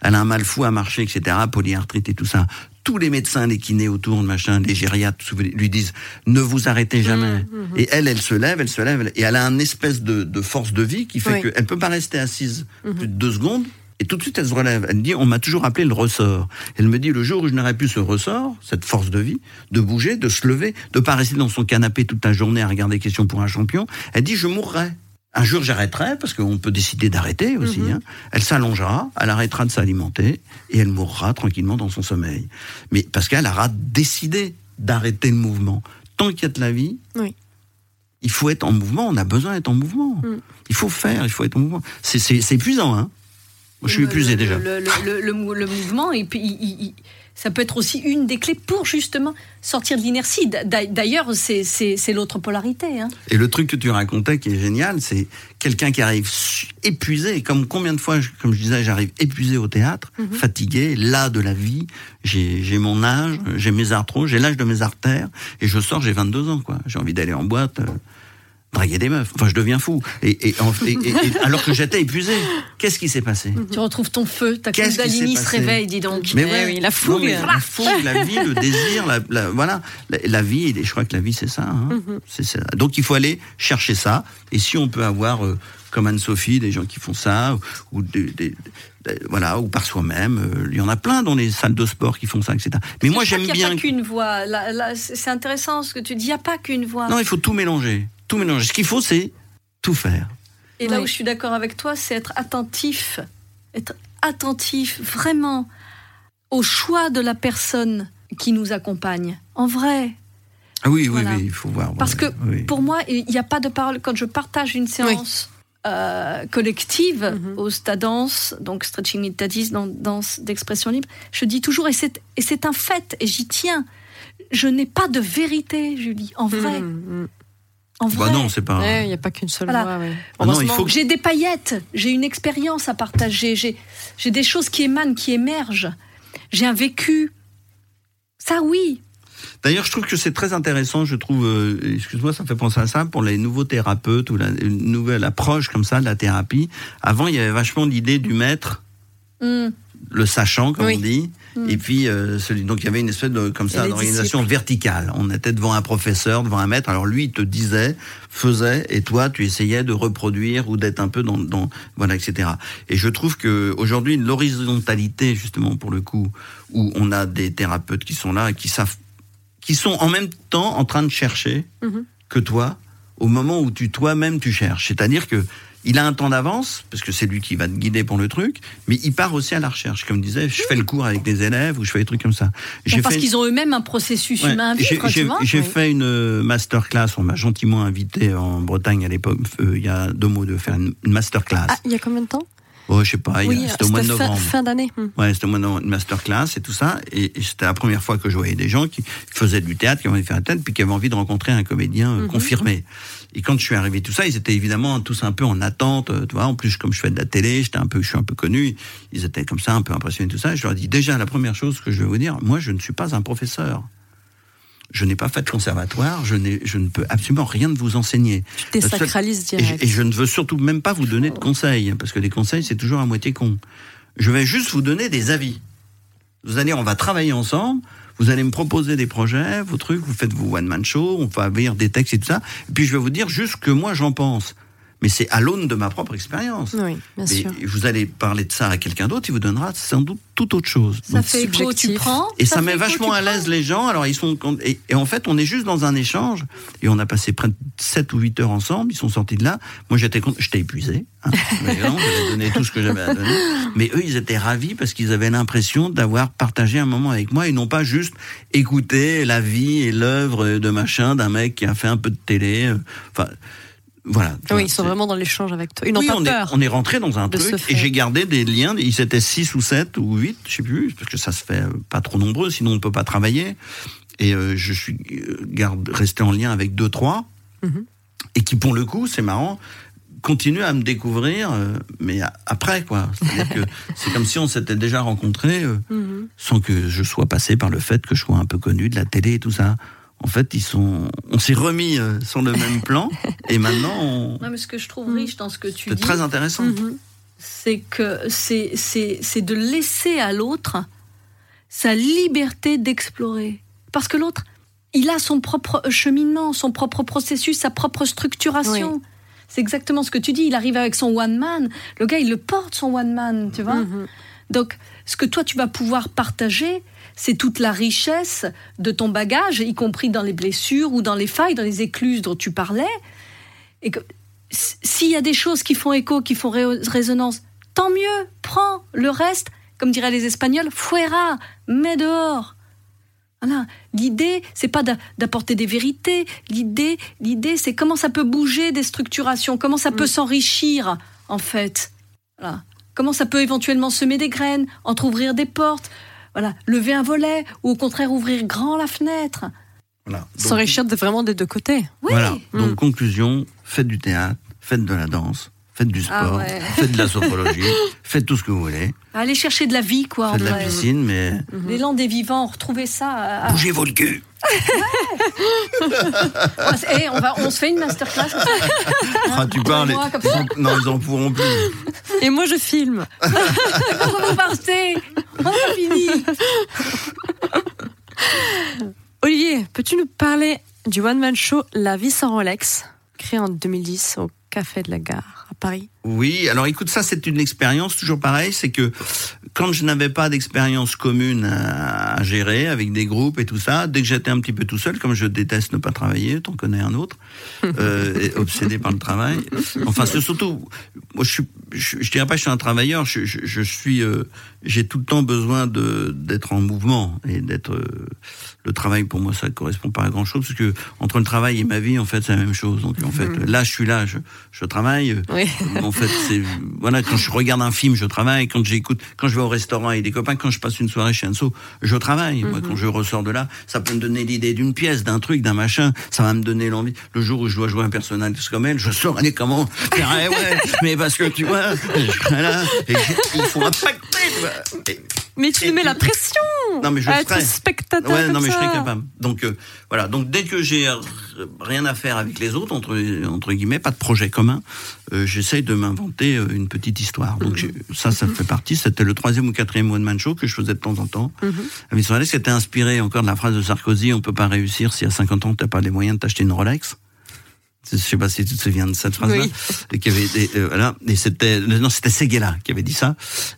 elle a un mal fou à marcher, etc., polyarthrite et tout ça tous les médecins, les kinés autour, machin, les gériatres, lui disent ne vous arrêtez jamais. Mmh, mmh, mmh. Et elle, elle se lève, elle se lève, et elle a une espèce de, force de vie qui fait qu'elle peut pas rester assise plus de deux secondes. Et tout de suite, elle se relève. Elle dit, on m'a toujours appelé le ressort. Elle me dit, le jour où je n'aurai plus ce ressort, cette force de vie, de bouger, de se lever, de pas rester dans son canapé toute la journée à regarder Question pour un champion, elle dit, je mourrai. Un jour, j'arrêterai, parce qu'on peut décider d'arrêter aussi. Mhm. Hein. Elle s'allongera, elle arrêtera de s'alimenter, et elle mourra tranquillement dans son sommeil. Mais parce qu'elle aura décidé d'arrêter le mouvement. Tant qu'il y a de la vie, il faut être en mouvement, on a besoin d'être en mouvement. Mm. Il faut faire, il faut être en mouvement. C'est épuisant, hein je suis épuisé déjà. Le, mouvement, et puis, ça peut être aussi une des clés pour justement sortir de l'inertie. D'ailleurs, c'est l'autre polarité. Hein. Et le truc que tu racontais qui est génial, c'est quelqu'un qui arrive épuisé. Comme combien de fois, comme je disais, j'arrive épuisé au théâtre, mhm. fatigué, là de la vie. J'ai mon âge, j'ai mes arthroses, j'ai l'âge de mes artères, et je sors, j'ai 22 ans. quoi. J'ai envie d'aller en boîte. Euh, draguer des meufs. Enfin, je deviens fou. Et, alors que j'étais épuisé, qu'est-ce qui s'est passé Tu retrouves ton feu, ta Kundalini se réveille, dis donc. Mais eh oui, la fougue. la fougue, la vie, le désir, la, voilà. La, vie, je crois que la vie, c'est ça, hein. mhm. ça, Donc, il faut aller chercher ça. Et si on peut avoir, euh, comme Anne-Sophie, des gens qui font ça, ou des, voilà, ou par soi-même. Euh, il y en a plein dans les salles de sport qui font ça, etc. Mais moi, j'aime bien. Il n'y a pas qu'une voix. C'est intéressant ce que tu dis. Il n'y a pas qu'une voix. Non, il faut tout mélanger tout mélanger. Ce qu'il faut, c'est tout faire. Et là où je suis d'accord avec toi, c'est être attentif, être attentif vraiment au choix de la personne qui nous accompagne. En vrai. Ah oui, oui, oui, il faut voir. Parce que pour moi, il n'y a pas de parole. Quand je partage une séance euh, collective mm-hmm. au stade danse, donc stretching meditatis, dans danse d'expression libre, je dis toujours, et c'est un fait, et j'y tiens, je n'ai pas de vérité, Julie, en vrai. Mm-hmm. En bah non, c'est pas. Il n'y a pas qu'une seule voie. Ah non, il faut J'ai des paillettes, j'ai une expérience à partager, j'ai des choses qui émanent, qui émergent. J'ai un vécu. Ça, oui. D'ailleurs, je trouve que c'est très intéressant. Je trouve, euh, excuse-moi, ça me fait penser à ça pour les nouveaux thérapeutes ou la une nouvelle approche comme ça de la thérapie. Avant, il y avait vachement l'idée du maître, hmm. Le sachant, comme on dit. Hmm. Et puis, euh, donc il y avait une espèce de comme ça d'organisation verticale. On était devant un professeur, devant un maître. Alors lui, il te disait, faisait, et toi, tu essayais de reproduire ou d'être un peu dans, dans, voilà, etc. Et je trouve que aujourd'hui, l'horizontalité, justement, pour le coup, où on a des thérapeutes qui sont là et qui savent, qui sont en même temps en train de chercher mhm. que toi au moment où tu toi-même tu cherches. C'est-à-dire que il a un temps d'avance, parce que c'est lui qui va te guider pour le truc, mais il part aussi à la recherche. Comme disait, je fais le cours avec des élèves ou je fais des trucs comme ça. Bon, parce qu'ils ont eux-mêmes un processus Ouais, humain à J'ai Oui. fait une euh, masterclass, on m'a gentiment invité en Bretagne à l'époque, euh, il y a deux mots de faire une, masterclass. Ah, il y a combien de temps? Oh, je sais pas, il y a- c'était au mois de fin, novembre. fin d'année. Hmm. Ouais, c'était au mois de novembre, une masterclass et tout ça. Et, et c'était la première fois que je voyais des gens qui faisaient du théâtre, qui avaient envie de faire un théâtre, puis qui avaient envie de rencontrer un comédien Mhm. euh, confirmé. Et quand je suis arrivé, tout ça, ils étaient évidemment tous un peu en attente. euh, Tu vois, en plus, comme je fais de la télé, j'étais un peu, je suis un peu connu. Ils étaient comme ça, un peu impressionnés, tout ça. Et je leur ai dit déjà, la première chose que je vais vous dire, moi, je ne suis pas un professeur. Je n'ai pas fait de conservatoire, je, je ne peux absolument rien de vous enseigner. Tu désacralises Et je, direct. et je ne veux surtout même pas vous donner de conseils, parce que les conseils, c'est toujours à moitié con. Je vais juste vous donner des avis. Vous allez, on va travailler ensemble, vous allez me proposer des projets, vos trucs, vous faites vos one-man show, on va lire des textes et tout ça, et puis je vais vous dire juste que moi j'en pense. Mais c'est à l'aune de ma propre expérience. Oui, bien sûr. vous allez parler de ça à quelqu'un d'autre, il vous donnera sans doute toute autre chose. Ça Donc, fait écho, tu prends. et ça, met vachement à l'aise les gens. Alors ils sont et, et en fait on est juste dans un échange et on a passé près de 7 ou 8 heures ensemble. Ils sont sortis de là. Moi j'étais j'étais épuisé. Hein. J'avais donné tout ce que j'avais à donner. Mais eux ils étaient ravis parce qu'ils avaient l'impression d'avoir partagé un moment avec moi et non pas juste écouter la vie et l'œuvre de machin d'un mec qui a fait un peu de télé. euh, Enfin voilà. Oui, ils sont vraiment dans l'échange avec toi. Ils n'ont oui, pas on peur. Est, on est rentré dans un truc et j'ai gardé des liens. Ils étaient 6 ou 7 ou 8, je sais plus, parce que ça se fait euh, pas trop nombreux, sinon on peut pas travailler. Et euh, je suis euh, garde, resté en lien avec deux, trois, Mhm. et qui pour le coup, c'est marrant, continuent à me découvrir, euh, mais après quoi. C'est comme si on s'était déjà rencontrés euh, Mhm. sans que je sois passé par le fait que je sois un peu connu de la télé et tout ça. En fait, ils sont, on s'est remis euh, sur le même plan, et maintenant, on- Non, mais ce que je trouve riche dans ce que tu dis, très intéressant. Mhm. c'est que c'est c'est c'est de laisser à l'autre sa liberté d'explorer. Parce que l'autre, il a son propre cheminement, son propre processus, sa propre structuration. C'est exactement ce que tu dis. Il arrive avec son one man. Le gars, il le porte son one man, tu vois. Mhm. Donc, ce que toi, tu vas pouvoir partager, c'est toute la richesse de ton bagage, y compris dans les blessures ou dans les failles, dans les écluses dont tu parlais. Et que s'il y a des choses qui font écho, qui font ré- résonance, tant mieux, prends le reste, comme diraient les Espagnols, fuera, mets dehors. Voilà. L'idée, c'est pas d'a- d'apporter des vérités. L'idée, l'idée, c'est comment ça peut bouger des structurations, comment ça peut s'enrichir, en fait. Voilà. Comment ça peut éventuellement semer des graines, entrouvrir des portes, voilà, lever un volet, ou au contraire ouvrir grand la fenêtre. Voilà. S'enrichir de- vraiment des deux côtés. Oui. Voilà. Donc, Mm. conclusion, faites du théâtre, faites de la danse, faites du Ah sport, ouais. faites de la sophologie, faites tout ce que vous voulez. Aller chercher de la vie, quoi, en Faites de la piscine, mais L'élan des vivants, retrouver ça. à- à- bougez vos le cul. C'est- eh, on, va, on se fait une masterclass. Ah, tu parles. moi, ils non, ils en pourront plus. Et moi, je filme. Quand vous partez, on a fini. Olivier, peux-tu nous parler du one-man show La vie sans Rolex, créé en 2010 au Café de la Gare à Paris? Oui, alors écoute, ça c'est une expérience toujours pareil, c'est que quand je n'avais pas d'expérience commune à, à gérer avec des groupes et tout ça, dès que j'étais un petit peu tout seul, comme je déteste ne pas travailler, t'en connais un autre, euh, et obsédé par le travail. Enfin, c'est surtout, moi je suis, je, je dirais pas que je suis un travailleur, je, je, je suis, euh, j'ai tout le temps besoin de d'être en mouvement et d'être. euh, le travail pour moi ça correspond pas à grand chose parce que entre le travail et ma vie en fait c'est la même chose. Donc en fait là je suis là, je, je travaille. euh, Oui. En fait, c'est voilà quand je regarde un film, je travaille. Quand j'écoute, quand je vais au restaurant avec des copains, quand je passe une soirée chez Anso, je travaille. Moi, quand je ressors de là, ça peut me donner l'idée d'une pièce, d'un truc, d'un machin. Ça va me donner l'envie. Le jour où je dois jouer un personnage comme elle, je saurai comment faire. eh ouais, mais parce que tu vois, voilà, et il faut impacter. Mais tu Et- nous mets la pression non mais je à être ferai. spectateur Ouais, comme non mais je ça. serais capable. Donc euh, voilà, donc dès que j'ai rien à faire avec les autres entre entre guillemets, pas de projet commun, euh, j'essaye de m'inventer euh, une petite histoire. Donc j'ai- ça, ça fait partie. C'était le troisième ou quatrième one man show que je faisais de temps en temps. Avec son Alex, c'était inspiré encore de la phrase de Sarkozy on peut pas réussir si à 50 ans t'as pas les moyens de t'acheter une Rolex. Je sais pas si tu te souviens de cette phrase-là. Oui. Qui avait, euh, voilà. Et c'était, non, c'était Seguela qui avait dit ça.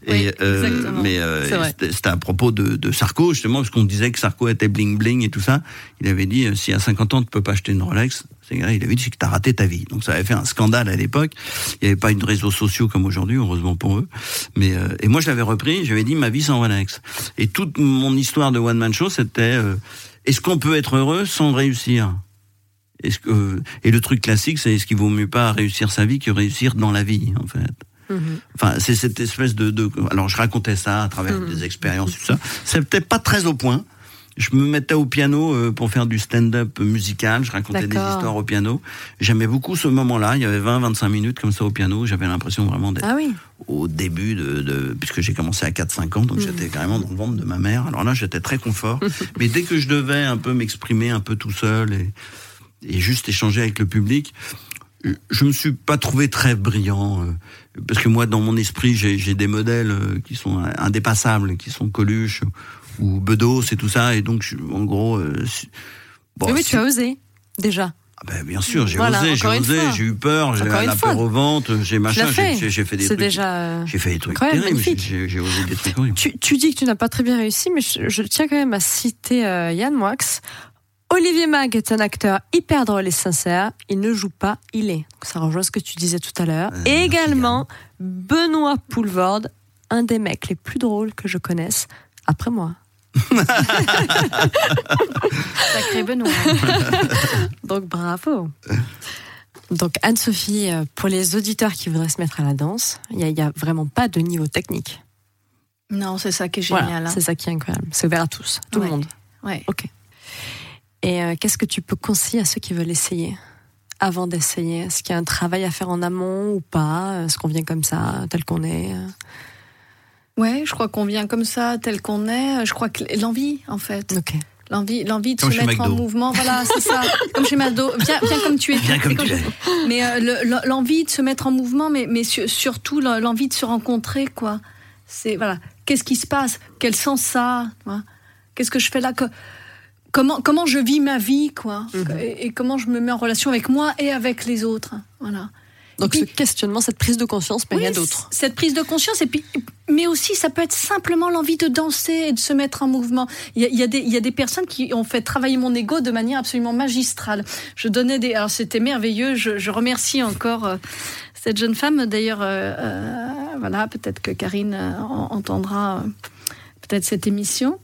Oui, Et, euh, mais euh, c'était à propos de, de Sarko, justement, parce qu'on disait que Sarko était bling bling et tout ça. Il avait dit, euh, si à 50 ans tu peux pas acheter une Rolex, Seguela, il avait dit c'est que t'as raté ta vie. Donc ça avait fait un scandale à l'époque. Il n'y avait pas eu de réseaux sociaux comme aujourd'hui, heureusement pour eux. Mais euh, et moi je l'avais repris, j'avais dit ma vie sans Rolex. Et toute mon histoire de one man show, c'était euh, est-ce qu'on peut être heureux sans réussir? Est-ce que et le truc classique, c'est est-ce qu'il vaut mieux pas réussir sa vie que réussir dans la vie, en fait. Mhm. Enfin, c'est cette espèce de, de alors je racontais ça à travers Mhm. des expériences tout ça. C'était pas très au point. Je me mettais au piano euh, pour faire du stand-up musical. Je racontais des histoires au piano. J'aimais beaucoup ce moment-là. Il y avait 20-25 minutes comme ça au piano. J'avais l'impression vraiment d'être Ah oui. au début de, de puisque j'ai commencé à 4-5 ans, donc Mhm. j'étais carrément dans le ventre de ma mère. Alors là, j'étais très confort. Mais dès que je devais un peu m'exprimer un peu tout seul et, et juste échanger avec le public, je me suis pas trouvé très brillant euh, parce que moi, dans mon esprit, j'ai des modèles euh, qui sont indépassables, qui sont Coluche ou Bedos et tout ça, et donc je- en gros. euh, bon, oui, tu as osé déjà. ah ben, bien sûr, j'ai Voilà, osé, j'ai osé, j'ai eu peur, j'ai la peur au ventre, j'ai machin, j'ai- fait des C'est trucs. déjà. J'ai fait des trucs terribles, j'ai- osé des trucs horribles. Tu, tu dis que tu n'as pas très bien réussi, mais je, je tiens quand même à citer euh, Yann Moix. Olivier Mag est un acteur hyper drôle et sincère. Il ne joue pas, il est. Donc ça rejoint ce que tu disais tout à l'heure. Euh, et également Benoît Poulvorde, un des mecs les plus drôles que je connaisse, après moi. Sacré Benoît. Donc bravo. Donc Anne-Sophie, euh, pour les auditeurs qui voudraient se mettre à la danse, il n'y a, il y a vraiment pas de niveau technique. Non, c'est ça qui est Voilà, génial. hein. c'est ça qui est incroyable. C'est ouvert à tous, tout Ouais. le monde. Ouais. Ok. Et euh, qu'est-ce que tu peux conseiller à ceux qui veulent essayer avant d'essayer? Est-ce qu'il y a un travail à faire en amont ou pas? Est-ce qu'on vient comme ça, tel qu'on est? Ouais, je crois qu'on vient comme ça, tel qu'on est. Je crois que l'envie, en fait. Ok. L'envie, l'envie de Comme se mettre en mouvement. Voilà, c'est ça. Comme chez McDo. Viens, viens comme tu es. Bien comme tu es. Mais euh, le- le- l'envie de se mettre en mouvement, mais, mais su- surtout le- l'envie de se rencontrer, quoi. C'est voilà. Qu'est-ce qui se passe? Quel sens ça Qu'est-ce que je fais là? Que- Comment comment je vis ma vie, quoi Mhm. et, et comment je me mets en relation avec moi et avec les autres. Voilà. Donc ce questionnement, cette prise de conscience, mais Oui, rien d'autre. Cette prise de conscience, et puis, mais aussi, ça peut être simplement l'envie de danser et de se mettre en mouvement. Il y a, il y a des, il y a des personnes qui ont fait travailler mon ego de manière absolument magistrale. Je donnais des, alors c'était merveilleux. Je, je remercie encore euh, cette jeune femme. D'ailleurs, euh, euh, voilà, peut-être que Karine en- entendra peut-être cette émission.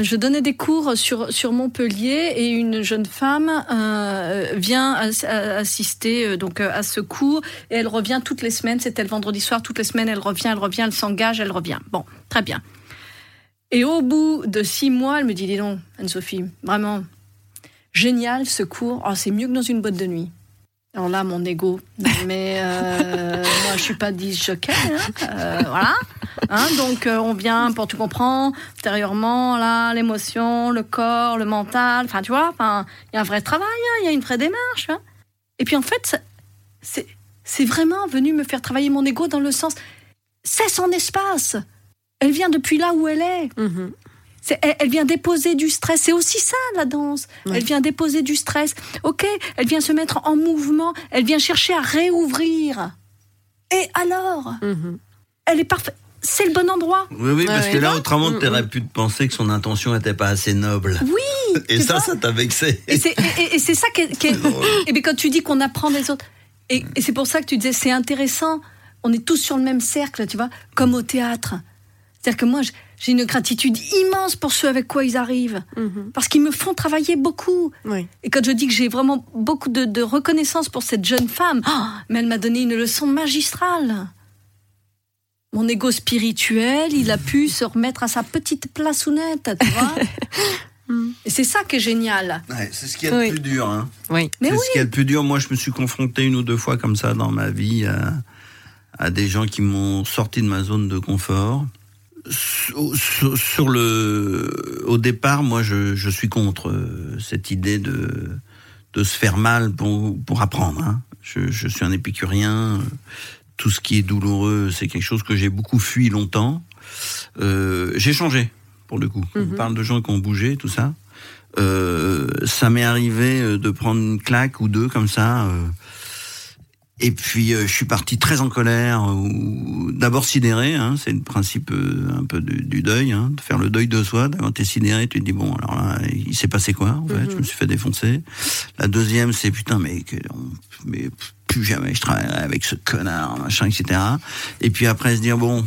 Je donnais des cours sur, sur Montpellier et une jeune femme euh, vient as- assister euh, donc euh, à ce cours et elle revient toutes les semaines. C'était le vendredi soir, toutes les semaines elle revient, elle revient, elle s'engage, elle revient. Bon, très bien. Et au bout de six mois, elle me dit, dis donc, Anne-Sophie, vraiment génial ce cours. Oh, c'est mieux que dans une boîte de nuit. Alors là, mon ego, mais euh, moi je suis pas disque jockey, hein, euh, voilà. Hein, donc euh, on vient pour tu comprends intérieurement là l'émotion, le corps, le mental. Enfin tu vois, il y a un vrai travail, hein, il y a une vraie démarche. hein. Et puis en fait c'est vraiment venu me faire travailler mon ego dans le sens c'est son espace. Elle vient depuis là où elle est. Mhm. C'est- elle, elle vient déposer du stress. C'est aussi ça, la danse. Ouais. Elle vient déposer du stress. Ok, elle vient se mettre en mouvement. Elle vient chercher à réouvrir. Et alors Mhm. Elle est parfaite. C'est le bon endroit. Oui, oui, parce Ouais, que là, autrement, Mm, tu aurais pu te penser que son intention n'était pas assez noble. Oui. Et ça, ça t'a vexé. Et c'est et- et- ça qui est. qui est- et bien quand tu dis qu'on apprend des autres. Et, et c'est pour ça que tu disais, c'est intéressant. On est tous sur le même cercle, tu vois, comme au théâtre. C'est-à-dire que moi, j'ai une gratitude immense pour ceux avec quoi ils arrivent. Mhm. Parce qu'ils me font travailler beaucoup. Oui. Et quand je dis que j'ai vraiment beaucoup de, de reconnaissance pour cette jeune femme, ah, mais elle m'a donné une leçon magistrale. Mon ego spirituel, il a pu se remettre à sa petite place nette, tu vois. Et c'est ça qui est génial. Ouais, c'est ce qui est le Oui. plus dur. Hein. Oui. Mais c'est oui, ce qui est le plus dur. Moi, je me suis confronté une ou deux fois comme ça dans ma vie à, à des gens qui m'ont sorti de ma zone de confort. Sur, le, au départ, moi, je, je suis contre euh, cette idée de, de se faire mal pour, pour apprendre. hein. Je, je suis un épicurien. Tout ce qui est douloureux, c'est quelque chose que j'ai beaucoup fui longtemps. Euh, j'ai changé, pour le coup. On Mhm. parle de gens qui ont bougé, tout ça. Euh, ça m'est arrivé euh, de prendre une claque ou deux comme ça. Euh, et puis euh, je suis parti très en colère, ou d'abord sidéré, hein, c'est le principe euh, un peu du, du deuil, hein, de faire le deuil de soi. D'abord t'es sidéré, tu te dis bon, alors là, il s'est passé quoi en fait? Je me suis fait défoncer. La deuxième, c'est putain, mais, que, mais plus jamais je travaillerai avec ce connard, machin, etc. Et puis après se dire bon.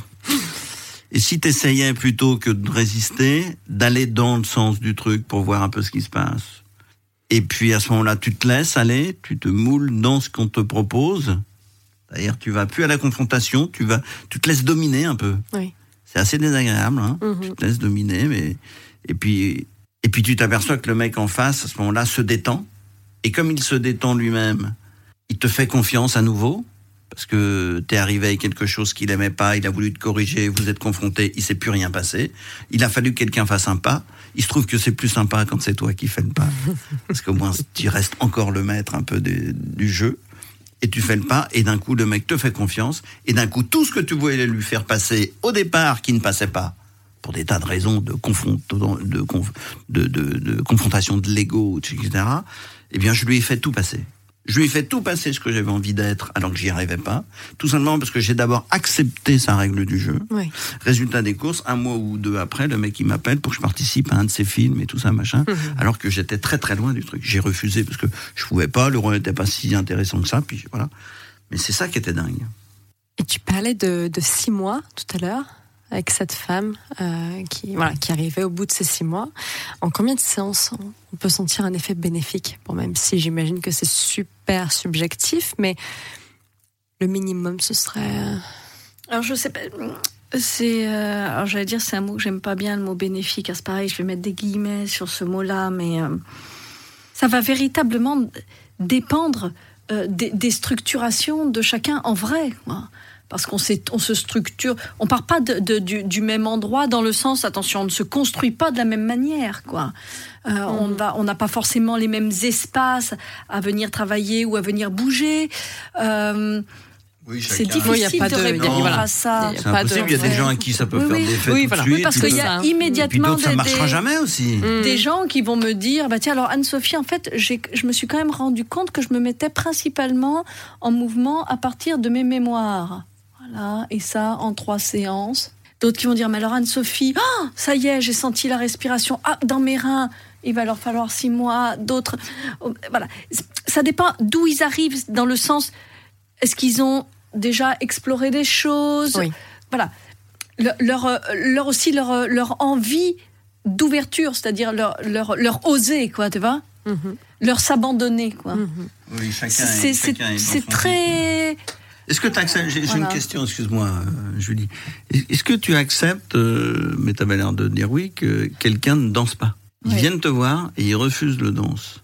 Et si t'essayais plutôt que de résister, d'aller dans le sens du truc pour voir un peu ce qui se passe? Et puis à ce moment-là, tu te laisses aller, tu te moules dans ce qu'on te propose. D'ailleurs, tu vas plus à la confrontation, tu vas, tu te laisses dominer un peu. Oui. C'est assez désagréable, hein. Mhm. Tu te laisses dominer, mais et puis et puis tu t'aperçois que le mec en face à ce moment-là se détend. Et comme il se détend lui-même, il te fait confiance à nouveau parce que t'es arrivé avec quelque chose qu'il aimait pas, il a voulu te corriger, vous êtes confronté, il s'est plus rien passé. Il a fallu que quelqu'un fasse un pas. Il se trouve que c'est plus sympa quand c'est toi qui fais le pas, parce qu'au moins tu restes encore le maître un peu du jeu. Et tu fais le pas, et d'un coup le mec te fait confiance, et d'un coup tout ce que tu voulais lui faire passer au départ qui ne passait pas, pour des tas de raisons de, confront- de, conf- de, de- de confrontation de l'ego, etc., eh bien je lui ai fait tout passer. Je lui ai fait tout passer ce que j'avais envie d'être alors que j'y arrivais pas. Tout simplement parce que j'ai d'abord accepté sa règle du jeu. Oui. Résultat des courses, un mois ou deux après, le mec il m'appelle pour que je participe à un de ses films et tout ça, machin, alors que j'étais très très loin du truc. J'ai refusé parce que je pouvais pas, le rôle n'était pas si intéressant que ça, puis voilà. Mais c'est ça qui était dingue. Et tu parlais de, de six mois tout à l'heure avec cette femme euh, qui, voilà, qui arrivait au bout de ces six mois. En combien de séances on- peut sentir un effet bénéfique? Bon, même si j'imagine que c'est super subjectif, mais le minimum, ce serait. euh, Alors je sais pas. C'est, euh, alors j'allais dire, c'est un mot que j'aime pas bien, le mot bénéfique. C'est pareil, je vais mettre des guillemets sur ce mot-là, mais ça va véritablement dépendre des, structurations de chacun en vrai. Parce qu'on on se structure, on part pas de- de- du, du même endroit dans le sens, attention, on ne se construit pas de la même manière, quoi. Euh, On va, on n'a pas forcément les mêmes espaces à venir travailler ou à venir bouger. Euh, Oui, c'est Oui, il y a difficile pas de, de- répondre voilà. à ça. Il y a C'est impossible, il y a des ouais. gens à qui ça peut Oui, faire oui. des effets Oui, tout de suite. Parce qu'il y a immédiatement ça des, marchera des- jamais aussi. Mm. des gens qui vont me dire bah tiens alors Anne-Sophie en fait je me suis quand même rendu compte que je me mettais principalement en mouvement à partir de mes mémoires voilà. Et ça en trois séances. D'autres qui vont dire mais alors Anne-Sophie ah, ça y est j'ai senti la respiration. Ah dans mes reins. Il va leur falloir six mois. D'autres oh, voilà. Ça dépend d'où ils arrivent dans le sens est-ce qu'ils ont déjà exploré des choses? Oui. voilà. Leur, euh, leur aussi leur, euh, leur envie d'ouverture, c'est-à-dire leur, leur, leur oser, quoi, tu vois? Mhm. Leur s'abandonner, quoi. Oui, chacun C'est est- c'est- Est-ce que tu acceptes J'ai Voilà. une question, excuse-moi, euh, Julie. Est-ce que tu acceptes, euh, mais tu avais l'air de dire oui, que quelqu'un ne danse pas? Ils Oui. viennent te voir et ils refusent le danse.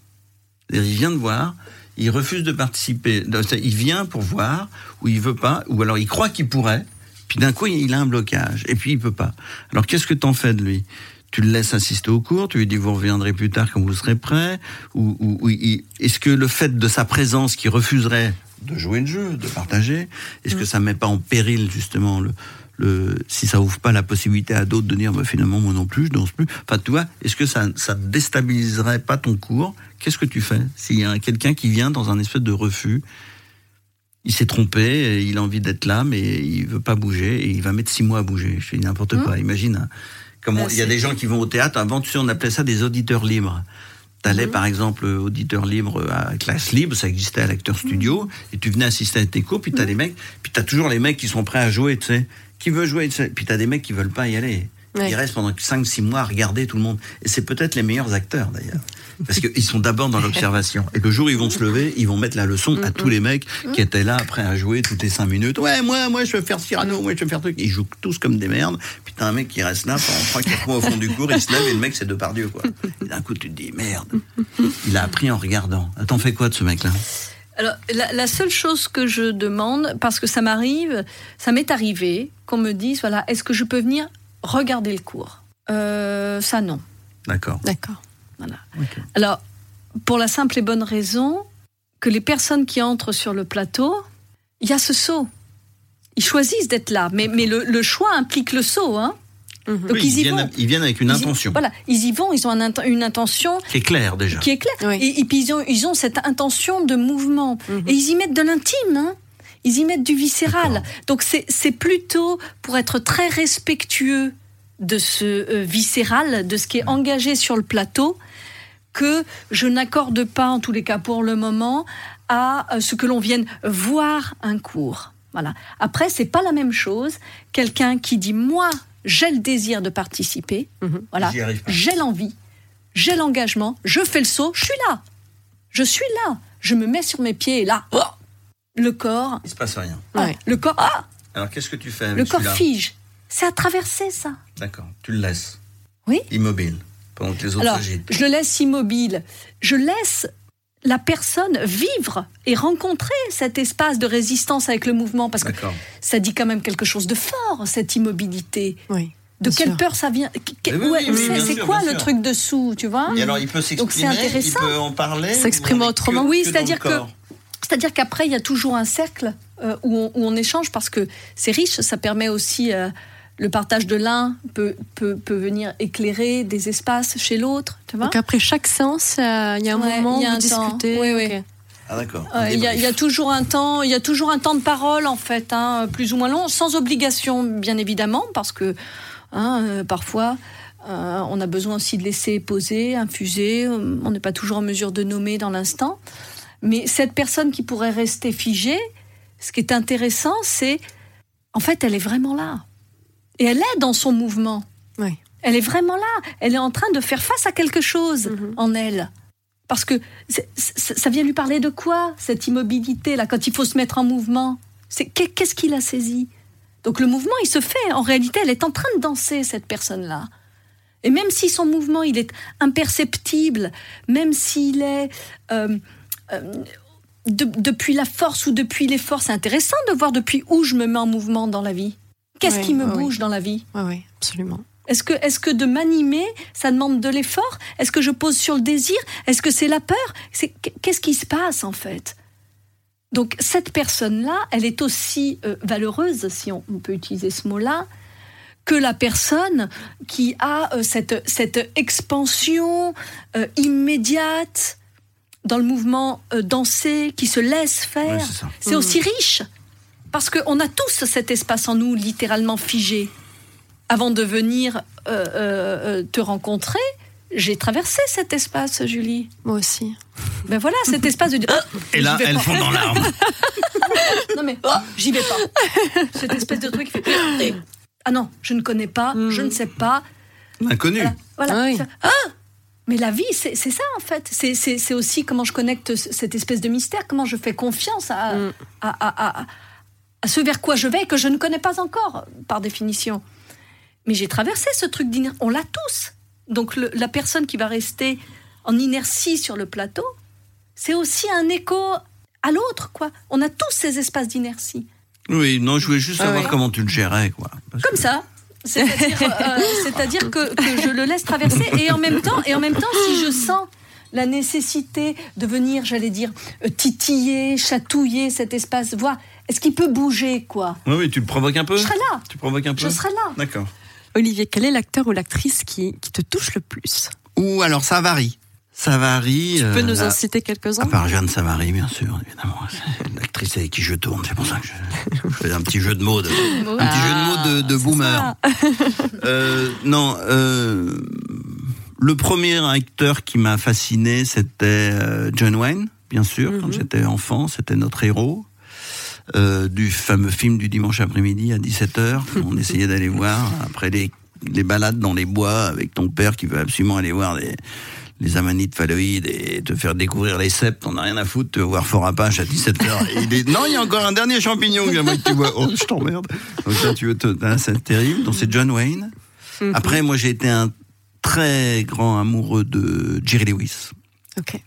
Il vient te voir, il refuse de participer. Il vient pour voir, ou il veut pas, ou alors il croit qu'il pourrait, puis d'un coup il a un blocage, et puis il peut pas. Alors qu'est-ce que t'en fais de lui? Tu le laisses assister au cours, tu lui dis vous reviendrez plus tard quand vous serez prêt, ou, ou- ou il- est-ce que le fait de sa présence qui refuserait de jouer le jeu, de partager, est-ce que ça met pas en péril justement le, le si ça ouvre pas la possibilité à d'autres de dire bah, finalement moi non plus je danse plus. Enfin tu vois, est-ce que ça ça déstabiliserait pas ton cours? Qu'est-ce que tu fais s'il y a quelqu'un qui vient dans un espèce de refus? Il s'est trompé, il a envie d'être là, mais il veut pas bouger, et il va mettre six mois à bouger. Je fais n'importe Mmh. quoi. Imagine, hein, comment Bah, il y a des gens qui vont au théâtre. Avant, tu sais, on appelait ça des auditeurs libres. T'allais, Mmh. par exemple, auditeur libre à classe libre, ça existait à l'acteur studio, et tu venais assister à tes cours, puis Mmh. t'as les mecs, puis t'as toujours les mecs qui sont prêts à jouer, tu sais. Qui veut jouer. Puis t'as des mecs qui veulent pas y aller. Ouais. Ils restent pendant 5-6 mois à regarder tout le monde. Et c'est peut-être les meilleurs acteurs, d'ailleurs. Parce qu'ils sont d'abord dans l'observation. Et le jour où ils vont se lever, ils vont mettre la leçon à tous les mecs qui étaient là, prêts à jouer toutes les 5 minutes. Ouais, moi, moi, je veux faire Cyrano, moi, je veux faire truc. Ils jouent tous comme des merdes. Puis t'as un mec qui reste là pendant 3-4 mois au fond du cours, il se lève et le mec, c'est Depardieu, quoi. Et d'un coup, tu te dis, merde. Il a appris en regardant. T'en fais quoi de ce mec-là? Alors, la, la seule chose que je demande, parce que ça m'arrive, ça m'est arrivé, qu'on me dise, voilà, est-ce que je peux venir regarder le cours Euh, Ça, non. D'accord. D'accord. Voilà. Alors, pour la simple et bonne raison que les personnes qui entrent sur le plateau, il y a ce saut. Ils choisissent d'être là, mais, mais le, le choix implique le saut. Hein Mhm. Donc Oui, ils y viennent, vont. ils viennent avec une Ils y- intention Voilà, ils y vont, ils ont un une intention qui est claire déjà. qui est claire. Oui. Et, et puis ils ont, ils ont cette intention de mouvement. Mhm. Et ils y mettent de l'intime, hein. Ils y mettent du viscéral. Donc c'est plutôt pour être très respectueux de ce euh, viscéral, de ce qui est engagé sur le plateau, que je n'accorde pas, en tous les cas pour le moment, à euh, ce que l'on vienne voir un cours. Voilà. Après, c'est pas la même chose. Quelqu'un qui dit moi, j'ai le désir de participer. Mhm. Voilà. J'ai l'envie, j'ai l'engagement, je fais le saut, je suis là. Je suis là. Je me mets sur mes pieds et là, oh, le corps, Il se passe rien. ah, Ouais. le corps, ah, Alors qu'est-ce que tu fais avec le corps fige. C'est à traverser ça. D'accord. Tu le laisses. Oui. Immobile. Pendant que les autres Alors, je le laisse immobile. Je laisse la personne vivre et rencontrer cet espace de résistance avec le mouvement parce que D'accord. ça dit quand même quelque chose de fort, cette immobilité. Oui. De Bien quelle sûr. peur ça vient Que- que- Mais oui, ouais, oui, oui, C'est quoi le sûr. truc dessous, tu vois? Et alors, il peut Donc, c'est s'exprimer, il peut en parler. S'exprimer autrement. que- Oui, que dans c'est-à-dire que- C'est-à-dire qu'après, il y a toujours un cercle euh, où, on, où on échange parce que c'est riche, ça permet aussi euh, le partage de l'un peut, peut, peut venir éclairer des espaces chez l'autre, tu vois Donc après chaque séance, euh, il y a un Ouais, moment il y a où un vous temps. discutez. Oui, oui. Ah d'accord. Euh, Il y, y a toujours un temps, il y a toujours un temps de parole en fait, hein, plus ou moins long, sans obligation bien évidemment, parce que hein, euh, parfois euh, on a besoin aussi de laisser poser, infuser. On n'est pas toujours en mesure de nommer dans l'instant, mais cette personne qui pourrait rester figée, ce qui est intéressant, c'est en fait elle est vraiment là et elle est dans son mouvement. Oui. Elle est vraiment là. Elle est en train de faire face à quelque chose Mhm. en elle. Parce que ça vient lui parler de quoi, cette immobilité-là, quand il faut se mettre en mouvement? Qu'est-ce qu'il a saisi Donc le mouvement, il se fait. En réalité, elle est en train de danser, cette personne-là. Et même si son mouvement, il est imperceptible, même s'il est... euh, de- depuis la force ou depuis l'effort, c'est intéressant de voir depuis où je me mets en mouvement dans la vie. Qu'est-ce Oui, qui me oui, oui. bouge dans la vie? Oui, oui, absolument. est-ce que, est que de m'animer, ça demande de l'effort? Est-ce que je pose sur le désir? Est-ce que c'est la peur? Qu'est-ce qui se passe en fait? Donc cette personne-là, elle est aussi euh, valeureuse, si on, on peut utiliser ce mot-là, que la personne qui a euh, cette, cette expansion euh, immédiate dans le mouvement euh, dansé, qui se laisse faire. Ouais, c'est aussi riche. Parce qu'on a tous cet espace en nous, littéralement figé. Avant de venir euh, euh, euh, te rencontrer, j'ai traversé cet espace, Julie. Moi aussi. Ben voilà, cet espace de dire. Ah, Et là, elles pas. font dans l'arbre. Non mais, oh, j'y vais pas. Cette espèce de truc qui fait. Ah non, je ne connais pas, Mm. je ne sais pas. Inconnu. Voilà. voilà. Oui. Ça- Ah mais la vie, c'est ça en fait. C'est- aussi comment je connecte cette espèce de mystère, comment je fais confiance à, Mm. à, à- à- à ce vers quoi je vais et que je ne connais pas encore, par définition. Mais j'ai traversé ce truc d'inertie. On l'a tous. Donc le- la personne qui va rester en inertie sur le plateau, c'est aussi un écho à l'autre, quoi. On a tous ces espaces d'inertie. Oui, non, je voulais juste Ah savoir ouais. comment tu le gérais, quoi. Parce Comme que- ça. C'est-à-dire euh, c'est-à-dire que, que je le laisse traverser et en même temps, et en même temps, si je sens la nécessité de venir, j'allais dire, euh, titiller, chatouiller cet espace, voir, est-ce qu'il peut bouger, quoi? Oui, oui, tu le provoques un peu? Je serai là, Tu provoques un peu? Je serai là. D'accord. Olivier, quel est l'acteur ou l'actrice qui, qui te touche le plus? Ou alors, ça varie. Ça varie. Tu peux euh, nous en citer quelques-uns À part Jeanne Savary, bien sûr, évidemment. C'est l'actrice avec qui je tourne. C'est pour ça que je, je fais un petit jeu de mots de, un petit jeu de mots de, de boomer. Euh, non, euh, le premier acteur qui m'a fasciné, c'était John Wayne, bien sûr. Quand Mhm. j'étais enfant, c'était notre héros. euh, du fameux film du dimanche après-midi à 17h. On essayait d'aller voir après les, les balades dans les bois avec ton père qui veut absolument aller voir les, les amanites phalloïdes et te faire découvrir les septes. On n'a rien à foutre. Vas voir Fort Apache à 17h. Et il est, non, il y a encore un dernier champignon que j'aimerais que tu vois. Oh, je t'emmerde. Donc là, tu veux te, c'est terrible. Donc c'est John Wayne. Mhm. Après, moi, j'ai été un très grand amoureux de Jerry Lewis. Ok.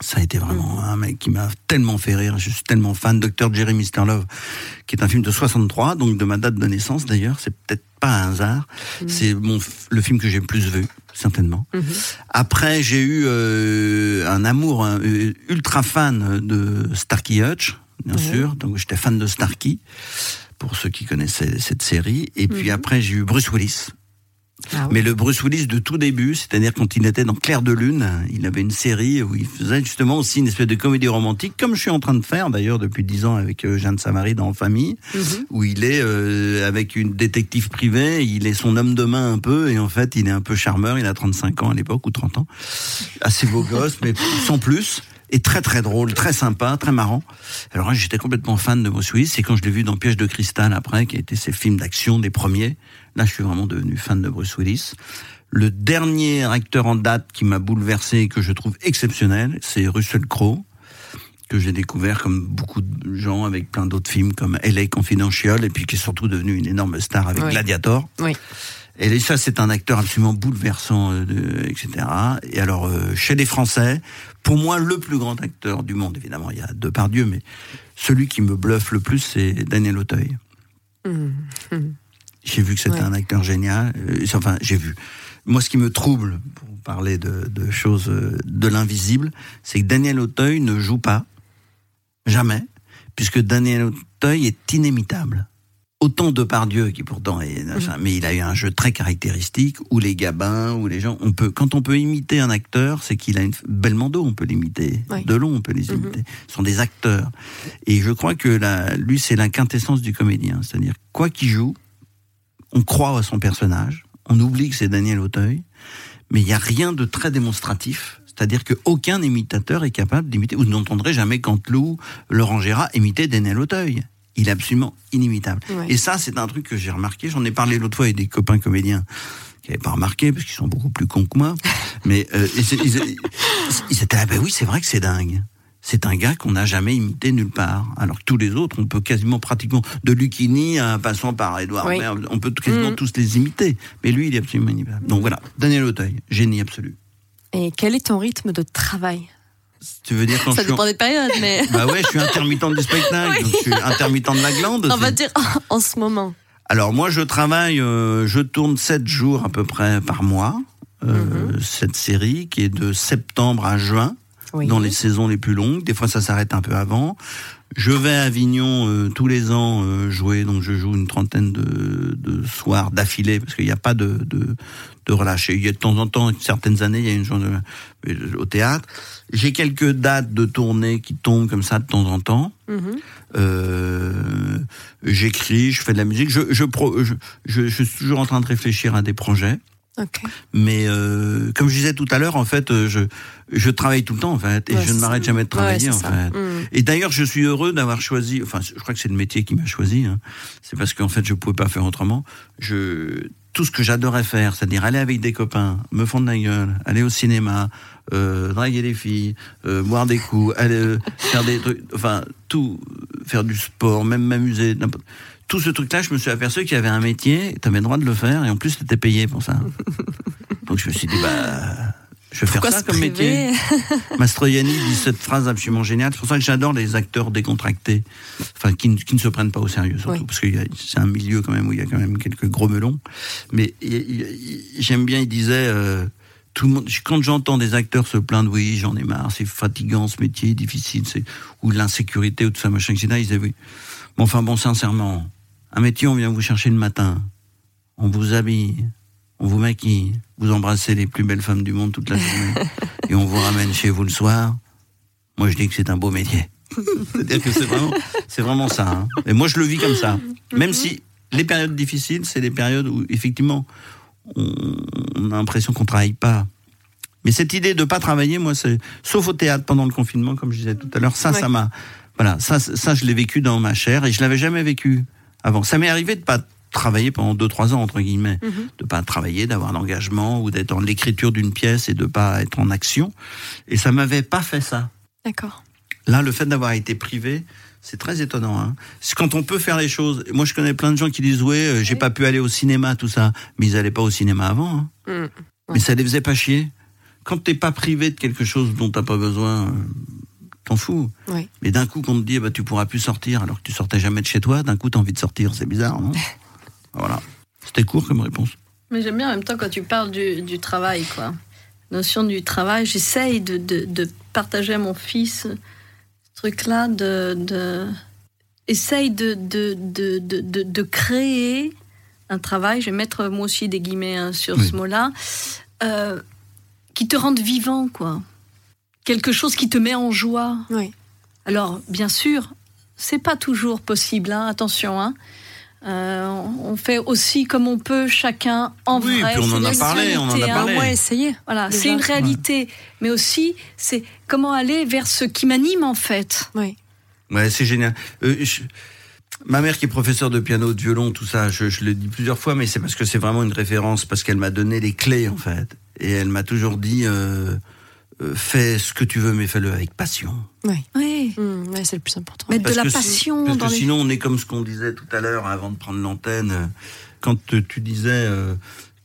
Ça a été vraiment un mec qui m'a tellement fait rire. Je suis tellement fan. Dr. Jerry Mr. Love, qui est un film de 63, donc de ma date de naissance d'ailleurs. C'est peut-être pas un hasard. C'est mon, f- le film que j'ai le plus vu, certainement. Mhm. Après, j'ai eu euh, un amour euh, ultra fan de Starkey Hutch, bien sûr. Donc j'étais fan de Starkey, pour ceux qui connaissaient cette série. Et puis Mhm. après, j'ai eu Bruce Willis. Ah oui. Mais le Bruce Willis de tout début, c'est-à-dire quand il était dans Clair de Lune, il avait une série où il faisait justement aussi une espèce de comédie romantique, comme je suis en train de faire d'ailleurs depuis dix ans avec euh, Jeanne Samary dans Famille, Mhm. où il est euh, avec une détective privée, il est son homme de main un peu, et en fait il est un peu charmeur, il a 35 ans à l'époque, ou 30 ans, assez beau gosse, mais sans plus. Et très très drôle, très sympa, très marrant. Alors là, j'étais complètement fan de Bruce Willis. C'est quand je l'ai vu dans Piège de cristal après, qui a été ses films d'action des premiers. Là, je suis vraiment devenu fan de Bruce Willis. Le dernier acteur en date qui m'a bouleversé et que je trouve exceptionnel, c'est Russell Crowe que j'ai découvert comme beaucoup de gens avec plein d'autres films comme LA Confidential et puis qui est surtout devenu une énorme star avec Oui. Gladiator. Oui. Et ça, c'est un acteur absolument bouleversant, euh, etc. Et alors, euh, chez les Français, pour moi, le plus grand acteur du monde, évidemment, il y a deux par Dieu, mais celui qui me bluffe le plus, c'est Daniel Auteuil. Mhm. Mhm. J'ai vu que c'était Ouais. un acteur génial. Euh, enfin, j'ai vu. Moi, ce qui me trouble, pour parler de, de choses euh, de l'invisible, c'est que Daniel Auteuil ne joue pas, jamais, puisque Daniel Auteuil est inimitable. Autant de par Dieu qui pourtant est, mais il a eu un jeu très caractéristique où les gabins, où les gens, on peut, quand on peut imiter un acteur, c'est qu'il a une Belmondo, on peut l'imiter, Oui. Delon, on peut les Mhm. imiter. Ce sont des acteurs. Et je crois que la, lui, c'est la quintessence du comédien, c'est-à-dire quoi qu'il joue, on croit à son personnage, on oublie que c'est Daniel Auteuil, mais il n'y a rien de très démonstratif. C'est-à-dire qu'aucun imitateur est capable d'imiter. Vous n'entendrez jamais Canteloup, Laurent Gérard imiter Daniel Auteuil. Il est absolument inimitable. Ouais. Et ça, c'est un truc que j'ai remarqué. J'en ai parlé l'autre fois avec des copains comédiens qui n'avaient pas remarqué, parce qu'ils sont beaucoup plus cons que moi. Mais euh, ils, ils- ils étaient là, ben oui, c'est vrai que c'est dingue. C'est un gars qu'on n'a jamais imité nulle part. Alors que tous les autres, on peut quasiment, pratiquement, de Lucchini à passant par Edouard Oui. Baird, on peut quasiment Mhm. tous les imiter. Mais lui, il est absolument inimitable. Donc voilà, Daniel Auteuil, génie absolu. Et quel est ton rythme de travail? Tu veux dire quand Ça en- dépend des périodes, mais Bah ouais, je suis intermittent du spectacle, donc je suis intermittent de la glande. on va dire en ce moment. Alors moi, je travaille, euh, je tourne sept jours à peu près par mois. euh, Mhm. Cette série qui est de septembre à juin, Oui. dans les saisons les plus longues. Des fois, ça s'arrête un peu avant. Je vais à Avignon euh, tous les ans euh, jouer, donc je joue une trentaine de, de soirs d'affilée parce qu'il n'y a pas de, de, de relâche. Et Il y a de temps en temps, certaines années, il y a une journée euh, au théâtre. J'ai quelques dates de tournée qui tombent comme ça de temps en temps. Mhm. Euh, j'écris, je fais de la musique. Je, je, pro- je, je, je suis toujours en train de réfléchir à des projets. Ok. Mais euh, comme je disais tout à l'heure, en fait, euh, je, je travaille tout le temps, en fait, et Ouais, je ne m'arrête jamais de travailler, Ouais, en fait. Mhm. Et d'ailleurs, je suis heureux d'avoir choisi. Enfin, je crois que c'est le métier qui m'a choisi. hein. C'est parce qu'en fait, je pouvais pas faire autrement. Je tout ce que j'adorais faire, c'est-à-dire aller avec des copains, me fondre la gueule, aller au cinéma, euh, draguer des filles, euh, boire des coups, aller euh, faire des trucs, enfin tout, faire du sport, même m'amuser. Tout ce truc-là, je me suis aperçu qu'il y avait un métier, tu avais le droit de le faire, et en plus, tu étais payé pour ça. Donc je me suis dit, bah, je vais Pourquoi faire ça comme métier. Mastroianni dit cette phrase absolument géniale. C'est pour ça que j'adore les acteurs décontractés, enfin qui, ne- qui ne se prennent pas au sérieux surtout, Oui. parce que c'est un milieu quand même où il y a quand même quelques gros melons. Mais j'aime bien, il disait. euh, tout le monde, quand j'entends des acteurs se plaindre, oui, j'en ai marre, c'est fatigant ce métier, difficile, c'est ou l'insécurité ou tout ça, machin, etc. Ils disaient oui. Mais enfin bon, sincèrement, un métier, on vient vous chercher le matin, on vous habille, on vous maquille, vous embrassez les plus belles femmes du monde toute la journée, et on vous ramène chez vous le soir. Moi, je dis que c'est un beau métier. C'est-à-dire que c'est vraiment, c'est vraiment ça. hein. Et moi, je le vis comme ça. Même si les périodes difficiles, c'est les périodes où, effectivement, on, on a l'impression qu'on travaille pas. Mais cette idée de pas travailler, moi, c'est, sauf au théâtre pendant le confinement, comme je disais tout à l'heure, ça, Ouais. ça m'a, voilà, ça, ça, je l'ai vécu dans ma chair et je l'avais jamais vécu avant. Ça m'est arrivé de pas travailler pendant deux, trois ans, entre guillemets Mhm. de pas travailler, d'avoir un engagement ou d'être dans l'écriture d'une pièce et de pas être en action. Et ça m'avait pas fait ça. D'accord. Là, le fait d'avoir été privé, c'est très étonnant. Hein. C'est quand on peut faire les choses. Moi, je connais plein de gens qui disent ouais, euh, j'ai pas pu aller au cinéma, tout ça, mais ils allaient pas au cinéma avant. Hein. Mhm. Mais ça les faisait pas chier. Quand t'es pas privé de quelque chose dont t'as pas besoin, euh, t'en fous. Oui. Mais d'un coup, qu'on te dit bah tu pourras plus sortir alors que tu sortais jamais de chez toi, d'un coup t'as envie de sortir, c'est bizarre, non Voilà. C'était court comme réponse. Mais j'aime bien en même temps quand tu parles du, du travail, quoi. Notion du travail, j'essaye de, de, de partager à mon fils ce truc-là, de, de essaye de, de, de, de, de, de créer un travail, je vais mettre moi aussi des guillemets hein, sur Oui. ce mot-là, euh, qui te rende vivant, quoi. Quelque chose qui te met en joie. Oui. Alors, bien sûr, c'est pas toujours possible, hein, attention. Hein. Euh, on fait aussi comme on peut, chacun en Oui, vrai. puis on en a parlé, on en a hein. parlé. Au moins essayer. Voilà, c'est une réalité, mais aussi c'est comment aller vers ce qui m'anime en fait. Oui. Ouais, c'est génial. Euh, je- Ma mère qui est professeure de piano, de violon, tout ça, je, je l'ai dit plusieurs fois, mais c'est parce que c'est vraiment une référence, parce qu'elle m'a donné les clés en fait. Et elle m'a toujours dit, euh, euh, fais ce que tu veux, mais fais-le avec passion. Oui. Oui. Mmh, ouais, c'est le plus important. Mettre de la si- passion Parce dans que les. sinon, on est comme ce qu'on disait tout à l'heure avant de prendre l'antenne. euh, Quand euh, tu disais euh,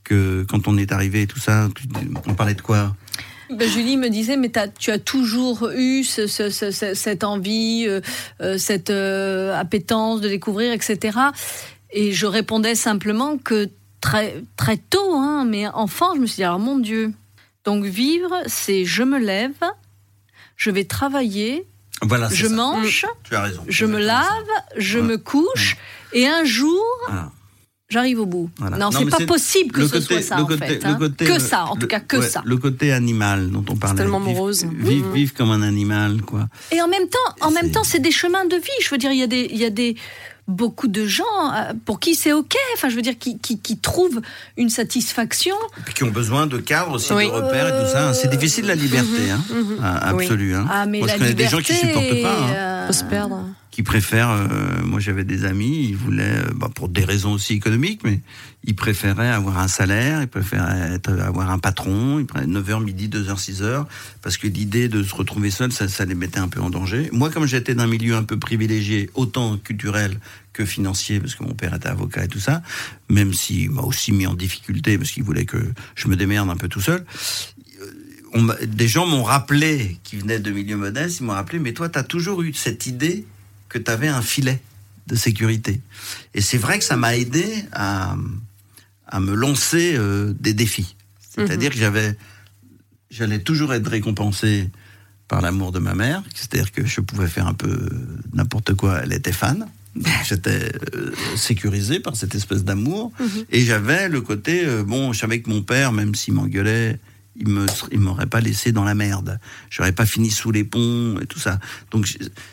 que quand on est arrivé et tout ça, tu- on parlait de quoi? Ben, Julie me disait, mais tu as toujours eu ce- ce- ce- ce- cette envie, euh, cette euh, appétence de découvrir, etc. Et je répondais simplement que très, très tôt, hein, mais enfant, je me suis dit, alors mon Dieu. Donc vivre, c'est je me lève, je vais travailler, Voilà, je ça. mange, Tu as raison. je me ça. lave, je Ouais. me couche, et un jour, Voilà. j'arrive au bout. Voilà. Non, Non, c'est pas possible que le ce côté- soit ça, le en côté- fait. le hein. côté- que le- ça, en tout cas, que ouais, ça. Le côté animal dont on parlait. tellement morose. Vivre, vivre comme un animal, quoi. Et en même temps, en C'est- même temps, c'est des chemins de vie. Je veux dire, il y a des, il y a des beaucoup de gens euh, pour qui c'est ok. Enfin, je veux dire, qui, qui, qui trouvent une satisfaction. Et puis qui ont besoin de cadres aussi, Oui. de repères et tout ça. C'est difficile la liberté, hein. Mhm. Ah, Oui. absolue. Hein. Ah, mais moi, la je connais des gens qui supportent pas, hein, euh, Faut se perdre. Qui préfèrent. euh, moi, j'avais des amis, ils voulaient, euh, bah, pour des raisons aussi économiques, mais ils préféraient avoir un salaire, ils préféraient avoir un patron, ils prenaient 9h, midi, 2h, 6h, parce que l'idée de se retrouver seul, ça, les mettait un peu en danger. Moi, comme j'étais d'un milieu un peu privilégié, autant culturel que financier, parce que mon père était avocat et tout ça, même s'il m'a aussi mis en difficulté, parce qu'il voulait que je me démerde un peu tout seul, m'a- des gens m'ont rappelé, qui venaient de milieux modestes, ils m'ont rappelé, mais toi, tu as toujours eu cette idée que tu avais un filet de sécurité. Et c'est vrai que ça m'a aidé à, à me lancer euh, des défis. C'est-à-dire que j'avais, j'allais toujours être récompensé par l'amour de ma mère, c'est-à-dire que je pouvais faire un peu n'importe quoi, elle était fan. J'étais euh, sécurisé par cette espèce d'amour. Et j'avais le côté, euh, bon, je savais que mon père, même s'il m'engueulait, il me, il m'aurait pas laissé dans la merde. J'aurais pas fini sous les ponts et tout ça. Donc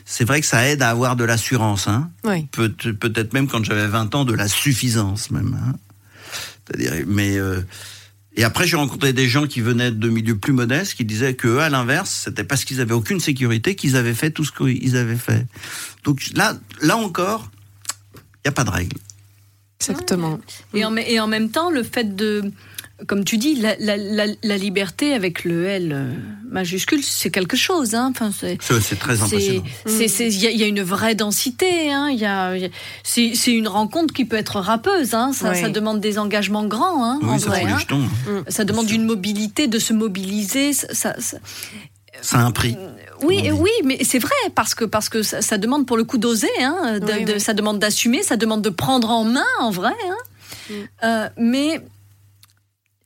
c'est vrai que ça aide à avoir de l'assurance, hein. Oui. Peut- peut-être même quand j'avais 20 ans, de la suffisance même. hein. C'est-à-dire, mais euh, et après j'ai rencontré des gens qui venaient de milieux plus modestes, qui disaient que eux, à l'inverse, c'était parce qu'ils avaient aucune sécurité qu'ils avaient fait tout ce qu'ils avaient fait. Donc là, là encore, il y a pas de règle. Exactement. Et en, et en même temps, le fait de, comme tu dis, la, la, la, la liberté avec le L euh, majuscule, c'est quelque chose. Hein. Enfin, c'est, très impressionnant. c'est, c'est- il y, y a une vraie densité. Hein. Y a, il y a- c'est, c'est une rencontre qui peut être râpeuse. Hein. Ça, Oui. ça demande des engagements grands. Hein, en ça vrai, hein. jetons. Ça demande une mobilité, de se mobiliser. Ça, ça- ça- Ça a un prix. oui, oui, mais c'est vrai parce que parce que ça, ça demande pour le coup d'oser, hein, de- Oui, de- oui. ça demande d'assumer, ça demande de prendre en main en vrai, hein. Mm. Euh, mais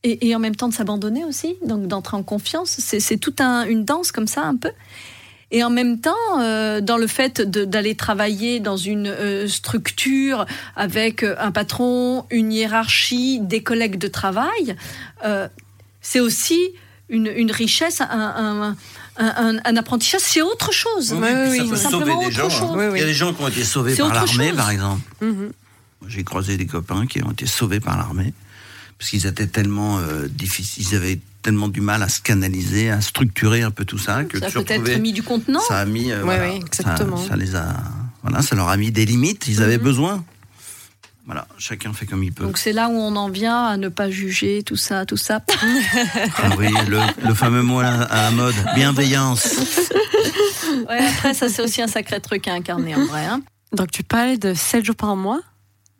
et, et en même temps de s'abandonner aussi, donc d'entrer en confiance. C'est toute un, une danse comme ça un peu. Et en même temps, euh, dans le fait d'aller travailler dans une euh, structure avec euh, un patron, une hiérarchie, des collègues de travail, euh, c'est aussi une, une richesse, un, un- un- un- un apprentissage, c'est autre chose. Oui, ça oui, peut c'est sauver simplement des gens. hein. Oui, oui. Il y a des gens qui ont été sauvés par l'armée, par exemple. Mhm. J'ai croisé des copains qui ont été sauvés par l'armée parce qu'ils étaient tellement euh, difficiles, ils avaient tellement du mal à se canaliser, à structurer un peu tout ça que Ça a peut-être mis du contenant. ça a mis, euh, Ouais, voilà, ouais, ça- exactement. Ça, les a, voilà, ça leur a mis des limites. Ils avaient Mhm. besoin. Voilà, chacun fait comme il peut. Donc c'est là où on en vient à ne pas juger tout ça, tout ça. Ah oui, le, le fameux mot à, à la mode, bienveillance. Ouais, après ça c'est aussi un sacré truc à incarner en vrai. hein. Donc tu parlais de 7 jours par mois.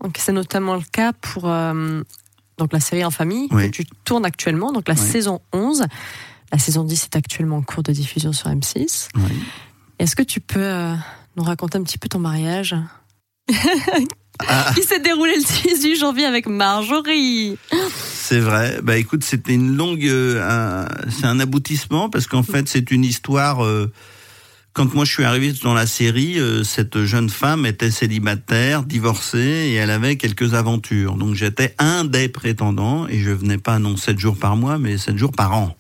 Donc c'est notamment le cas pour euh, donc la série En famille Oui. que tu tournes actuellement, donc la Oui. saison 11. La saison 10 est actuellement en cours de diffusion sur M6. Oui. Est-ce que tu peux euh, nous raconter un petit peu ton mariage Ah, qui s'est déroulé le 18 janvier avec Marjorie c'est vrai. Bah écoute, c'était une longue, euh, un- c'est un aboutissement parce qu'en fait c'est une histoire euh, quand moi je suis arrivé dans la série, euh, cette jeune femme était célibataire, divorcée, et elle avait quelques aventures. Donc j'étais un des prétendants, et je venais pas non sept jours par mois, mais sept jours par an.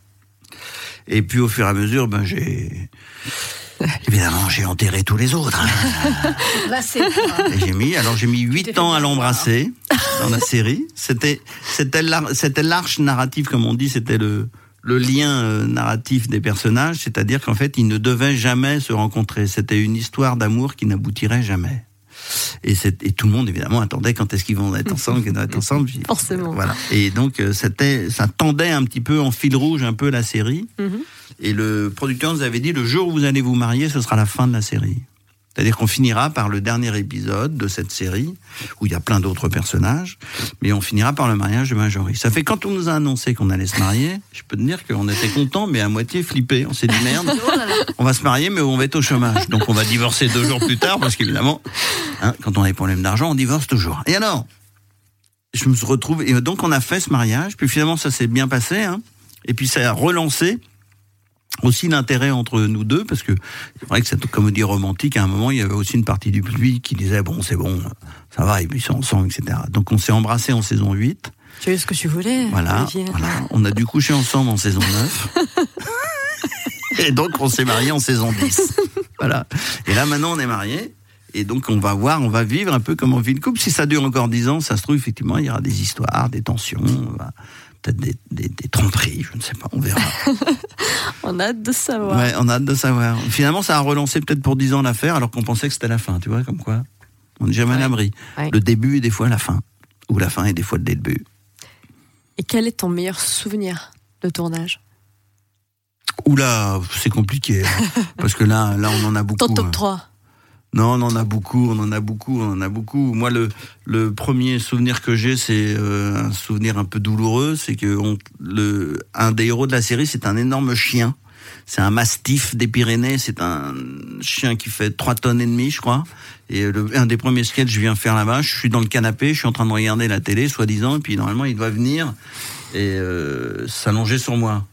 Et puis au fur et à mesure, ben j'ai évidemment j'ai enterré tous les autres. hein. Là, c'est j'ai mis, alors j'ai mis huit ans à l'embrasser dans la série. C'était, c'était l'arche narrative, comme on dit, c'était le, le lien euh, narratif des personnages, c'est-à-dire qu'en fait, ils ne devaient jamais se rencontrer. C'était une histoire d'amour qui n'aboutirait jamais. Et, tout le monde, évidemment, attendait quand est-ce qu'ils vont être ensemble, qu'ils vont être ensemble. Puis- Forcément. Voilà. Et donc, euh, c'était, ça tendait un petit peu en fil rouge, un peu la série. Mhm. Et le producteur nous avait dit, le jour où vous allez vous marier, ce sera la fin de la série. C'est-à-dire qu'on finira par le dernier épisode de cette série, où il y a plein d'autres personnages, mais on finira par le mariage de Marjorie. Ça fait quand on nous a annoncé qu'on allait se marier, je peux te dire qu'on était content, mais à moitié flippé. On s'est dit merde, on va se marier, mais on va être au chômage. Donc on va divorcer deux jours plus tard, parce qu'évidemment, hein, quand on a des problèmes d'argent, on divorce toujours. Et alors je me retrouve et donc on a fait ce mariage puis finalement ça s'est bien passé hein, et puis ça a relancé aussi l'intérêt entre nous deux parce que c'est vrai que cette comédie romantique à un moment il y avait aussi une partie du public qui disait bon c'est bon ça va et puis ils sont ensemble etc donc on s'est embrassé en saison 8 Tu as ce que tu voulais. voilà, voilà. On a dû coucher ensemble en saison 9 et donc on s'est marié en saison 10 voilà. Et là maintenant on est mariés. Et donc on va voir, on va vivre un peu comme on vit le couple. Si ça dure encore dix ans, ça se trouve effectivement il y aura des histoires, des tensions, on va- peut-être des, des, des tromperies, je ne sais pas, on verra. On a hâte de savoir. Ouais, on a hâte de savoir. Finalement, ça a relancé peut-être pour dix ans l'affaire, alors qu'on pensait que c'était la fin, tu vois, comme quoi. On n'est jamais à Ouais. l'abri. Ouais. Le début est des fois la fin, ou la fin est des fois le début. Et quel est ton meilleur souvenir de tournage? Oula, c'est compliqué, hein, parce que là, là, on en a beaucoup. Ton top hein. 3 Non, on en a beaucoup, on en a beaucoup, on en a beaucoup. Moi, le, premier souvenir que j'ai, c'est euh, un souvenir un peu douloureux. C'est que le, un des héros de la série, c'est un énorme chien. C'est un mastif des Pyrénées. C'est un chien qui fait 3 tonnes et demie, je crois. Et un des premiers sketchs, je viens faire là-bas. Je suis dans le canapé, je suis en train de regarder la télé, soi-disant. Et puis normalement, il doit venir et euh, s'allonger sur moi.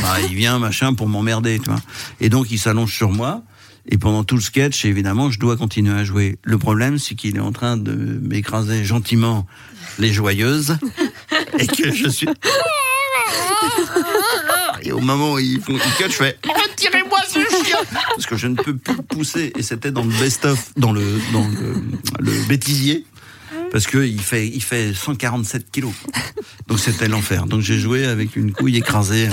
Bah, il vient, machin, pour m'emmerder, tu vois. Et donc, il s'allonge sur moi. Et pendant tout le sketch, évidemment, je dois continuer à jouer. Le problème, c'est qu'il est en train de m'écraser gentiment les joyeuses et que je suis. Et au moment où ils font ils cut, je fais retirez-moi ce chien parce que je ne peux plus pousser. Et c'était dans le best-of, dans le dans le, le bêtisier. Parce que il fait, il fait 147 kilos. Donc c'était l'enfer. Donc j'ai joué avec une couille écrasée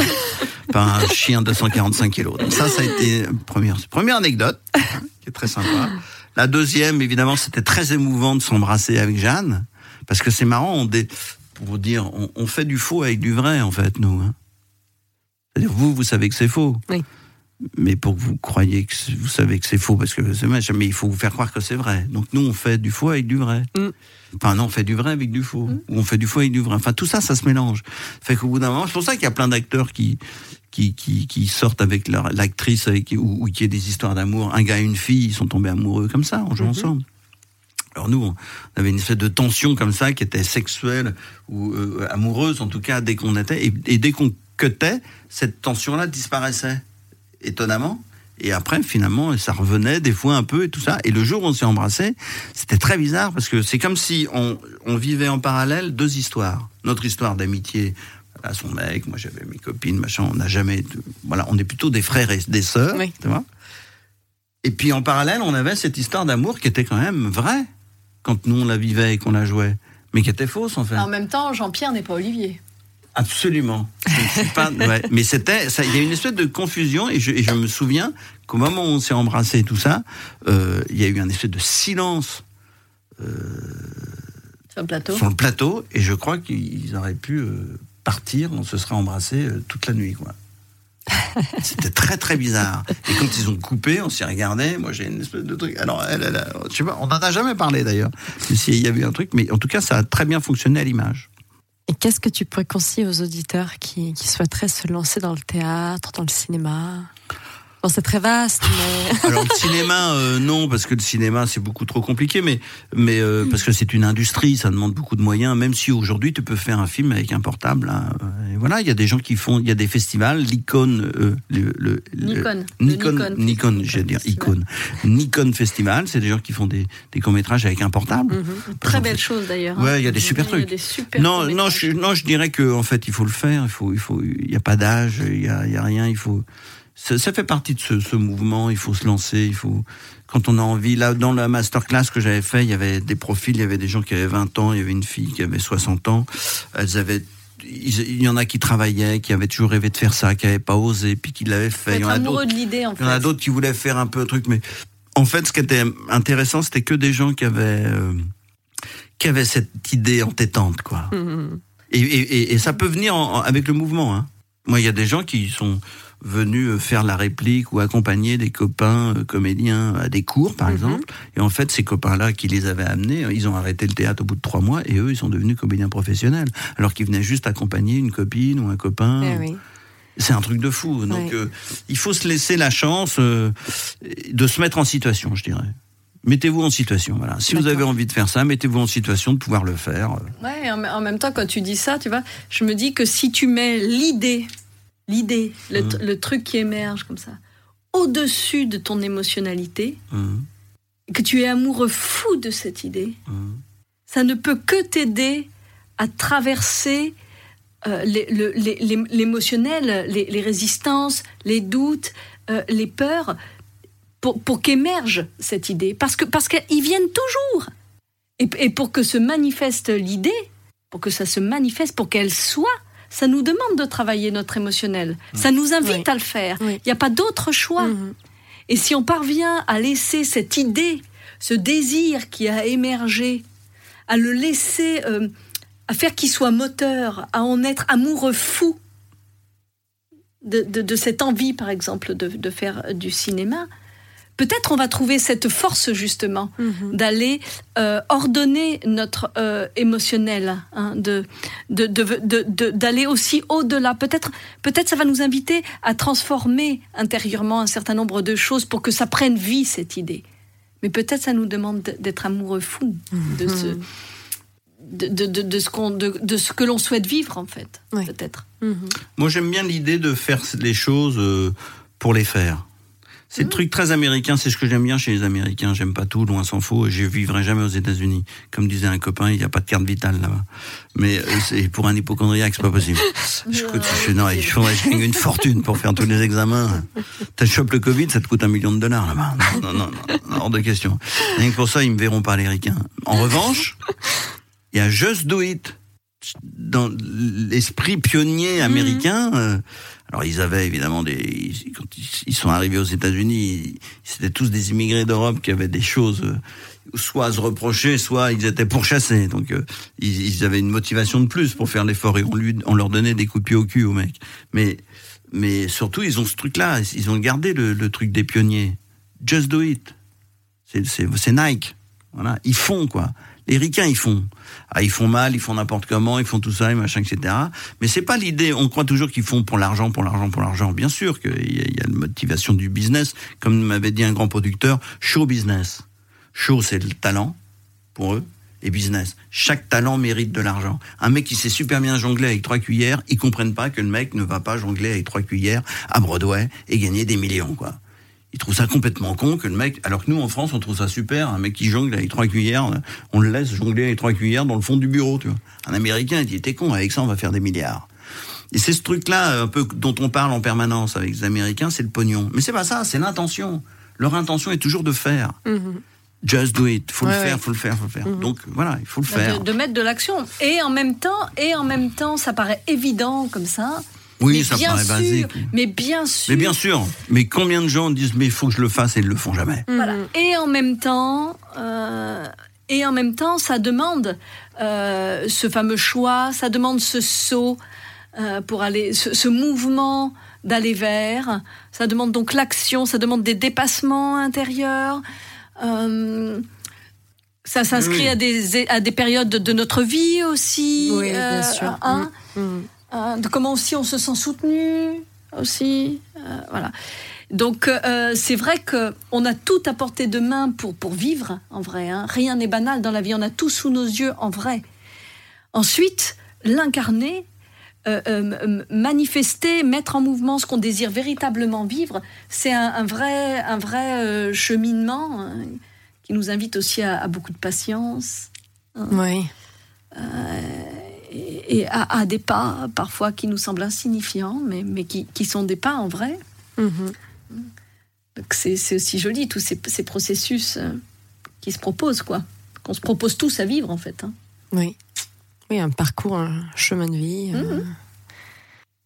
par un chien de 145 kilos. Donc ça, ça a été première, première anecdote, qui est très sympa. La deuxième, évidemment, c'était très émouvant de s'embrasser avec Jeanne, parce que c'est marrant, on dé- dire, on, fait du faux avec du vrai, en fait, nous. hein. Vous, vous savez que c'est faux. Oui. Mais pour que vous croyez que vous savez que c'est faux, parce que c'est moche, mais il faut vous faire croire que c'est vrai. Donc nous, on fait du faux avec du vrai. Mm. Enfin non, on fait du vrai avec du faux. Ou on fait du faux avec du vrai. Enfin tout ça, ça se mélange. Fait qu'au bout d'un moment, c'est pour ça qu'il y a plein d'acteurs qui, qui, qui, qui sortent avec l'actrice avec, ou, ou qui a des histoires d'amour. Un gars et une fille, ils sont tombés amoureux comme ça, en jouant Mhm. ensemble. Alors nous, on avait une espèce de tension comme ça qui était sexuelle ou euh, amoureuse en tout cas dès qu'on était et, et dès qu'on cutait, cette tension-là disparaissait étonnamment. Et après, finalement, ça revenait des fois un peu et tout ça. Et le jour où on s'est embrassé, c'était très bizarre parce que c'est comme si on, on vivait en parallèle deux histoires. Notre histoire d'amitié à son mec, moi j'avais mes copines, machin, on n'a jamais. Voilà, on est plutôt des frères et des sœurs, Oui. tu vois. Et puis en parallèle, on avait cette histoire d'amour qui était quand même vraie quand nous on la vivait et qu'on la jouait, mais qui était fausse en fait. En même temps, Jean-Pierre n'est pas Olivier. Absolument. Je ne suis pas- ouais. Mais c'était, il y a une espèce de confusion et je, et je me souviens qu'au moment où on s'est embrassé et tout ça, euh, il y a eu un espèce de silence Sur le plateau. sur le plateau et je crois qu'ils auraient pu euh, partir, on se serait embrassé euh, toute la nuit, quoi. C'était très très bizarre. Et quand ils ont coupé, on s'y regardait. Moi, j'ai une espèce de truc. Alors, elle, elle, a- je sais pas, on n'en a jamais parlé d'ailleurs. S'il y avait un truc, mais en tout cas, ça a très bien fonctionné à l'image. Et qu'est-ce que tu pourrais conseiller aux auditeurs qui, qui souhaiteraient se lancer dans le théâtre, dans le cinéma? Bon, c'est très vaste, mais... Alors le cinéma, euh, non, parce que le cinéma c'est beaucoup trop compliqué, mais mais euh, parce que c'est une industrie, ça demande beaucoup de moyens. Même si aujourd'hui tu peux faire un film avec un portable, hein, et voilà, il y a des gens qui font, il y a des festivals, l'icône, euh, le, le, Nikon, Nikon, le Nikon Nikon, Festival. j'allais dire icône, Nikon Festival, c'est des gens qui font des, des courts métrages avec un portable. Mhm. Très belle chose d'ailleurs. hein. Ouais, il y a des super Il y a trucs. des super Non, non, courts-métrages. je, non, je dirais que en fait, il faut le faire. Il faut, il faut, il y a pas d'âge, il y a, il y a rien. Il faut, ça, ça fait partie de ce, ce mouvement. Il faut se lancer. Il faut, quand on a envie. Là, dans la masterclass que j'avais fait, il y avait des profils. Il y avait des gens qui avaient 20 ans. Il y avait une fille qui avait 60 ans. Elles avaient il y en a qui travaillaient, qui avaient toujours rêvé de faire ça, qui n'avaient pas osé, puis qui l'avaient fait. Il y en a d'autres en fait. qui voulaient faire un peu un truc, mais en fait, ce qui était intéressant, c'était que des gens qui avaient, euh, qui avaient cette idée entêtante, quoi. Mhm. Et, et- et- et ça peut venir en- en- avec le mouvement. Hein. Moi, il y a des gens qui sont venus euh, faire la réplique ou accompagner des copains euh, comédiens à des cours, par Mhm. exemple. Et en fait, ces copains-là qui les avaient amenés, ils ont arrêté le théâtre au bout de trois mois et eux, ils sont devenus comédiens professionnels. Alors qu'ils venaient juste accompagner une copine ou un copain. Eh oui. C'est un truc de fou. Donc, Ouais. euh, il faut se laisser la chance euh, de se mettre en situation, je dirais. Mettez-vous en situation. Voilà. Si vous avez envie de faire ça, mettez-vous en situation de pouvoir le faire. Ouais, en, en même temps, quand tu dis ça, tu vois, je me dis que si tu mets l'idée, l'idée, le, Mhm. le truc qui émerge comme ça, au-dessus de ton émotionnalité, Hum, que tu es amoureux fou de cette idée, hum. ça ne peut que t'aider à traverser euh, les- les- l'émotionnel, les, les résistances, les doutes, euh, les peurs, pour, pour qu'émerge cette idée. Parce que parce qu'ils viennent toujours. Et, et pour que se manifeste l'idée, pour que ça se manifeste, pour qu'elle soit, ça nous demande de travailler notre émotionnel. Ça nous invite Oui. à le faire. Il Oui. n'y a pas d'autre choix. Mhm. Et si on parvient à laisser cette idée, ce désir qui a émergé, à le laisser, euh, à faire qu'il soit moteur, à en être amoureux fou de, de- de cette envie, par exemple, de, de faire du cinéma, peut-être on va trouver cette force justement Mhm. d'aller euh, ordonner notre euh, émotionnel, hein, de, de, de, de- de- d'aller aussi au-delà. Peut-être, peut-être ça va nous inviter à transformer intérieurement un certain nombre de choses pour que ça prenne vie cette idée. Mais peut-être ça nous demande d'être amoureux fou de ce, Mhm. de, de, de, de ce qu'on, de, de ce que l'on souhaite vivre en fait. Oui. Peut-être. Mhm. Moi, j'aime bien l'idée de faire les choses euh, pour les faire. C'est le truc très américain, c'est ce que j'aime bien chez les Américains. J'aime pas tout, loin s'en faut, je vivrai jamais aux États-Unis. Comme disait un copain, il n'y a pas de carte vitale là-bas. Mais euh, c'est pour un hypochondriaque, c'est pas possible. Je, écoute, je, non, il faudrait que je gagne une fortune pour faire tous les examens. T'as chopé le Covid, ça te coûte un million de dollars là-bas. Non, non, non, non, hors de question. Rien que pour ça, ils me verront pas les ricains. En revanche, il y a Just Do It dans l'esprit pionnier américain. euh, alors ils avaient évidemment des quand ils, sont arrivés aux États-Unis, c'était tous des immigrés d'Europe qui avaient des choses euh, soit à se reprocher, soit ils étaient pourchassés. Donc euh, ils, avaient une motivation de plus pour faire l'effort et on lui on leur donnait des coups de pied au cul aux mecs. Mais mais surtout ils ont ce truc-là, ils ont gardé le, le truc des pionniers. Just do it. C'est Nike. Voilà, ils font quoi. Les ricains, ils font. Ah, ils font mal, ils font n'importe comment, ils font tout ça, et machin, etc. Mais c'est pas l'idée. On croit toujours qu'ils font pour l'argent, pour l'argent, pour l'argent. Bien sûr qu'il y, y a la motivation du business. Comme m'avait dit un grand producteur, show business. Show, c'est le talent, pour eux, et business. Chaque talent mérite de l'argent. Un mec qui sait super bien jongler avec trois cuillères, ils comprennent pas que le mec ne va pas jongler avec trois cuillères à Broadway et gagner des millions, quoi. Ils trouvent ça complètement con que le mec, alors que nous en France on trouve ça super, un mec qui jongle avec trois cuillères, on le laisse jongler avec trois cuillères dans le fond du bureau, tu vois. Un Américain il dit t'es con, avec ça on va faire des milliards. Et c'est ce truc-là un peu dont on parle en permanence avec les Américains, c'est le pognon. Mais c'est pas ça, c'est l'intention. Leur intention est toujours de faire. Mhm. Just do it, faut Ouais, le faire, ouais. faut le faire, faut le faire. Mhm. Donc voilà, il faut le faire. De, de mettre de l'action. Et en même temps, et en même temps, ça paraît évident comme ça. Oui, mais ça bien paraît sûr, basique. Mais bien sûr. Mais bien sûr, mais combien de gens disent mais il faut que je le fasse et ils le font jamais. Voilà. Et en même temps, euh, et en même temps, ça demande euh, ce fameux choix, ça demande ce saut euh, pour aller, ce, ce mouvement d'aller vers. Ça demande donc l'action, ça demande des dépassements intérieurs. Euh, ça s'inscrit Oui. à, des, à des périodes de notre vie aussi. Oui, bien sûr. hein. Mhm. Euh, de comment aussi on se sent soutenu aussi. euh, voilà. Donc euh, c'est vrai que on a tout à portée de main pour pour vivre en vrai. Hein. Rien n'est banal dans la vie. On a tout sous nos yeux en vrai. Ensuite, l'incarner, euh, manifester, mettre en mouvement ce qu'on désire véritablement vivre, c'est un, vrai, un vrai cheminement hein, qui nous invite aussi à, beaucoup de patience. Hein. oui. Et, à, des pas parfois qui nous semblent insignifiants, mais, mais qui, qui sont des pas en vrai. Mm-hmm. c'est aussi joli, tous ces, ces processus qui se proposent, quoi. Qu'on se propose tous à vivre, en fait. Hein. Oui. Oui, un parcours, un chemin de vie. Euh. Mhm.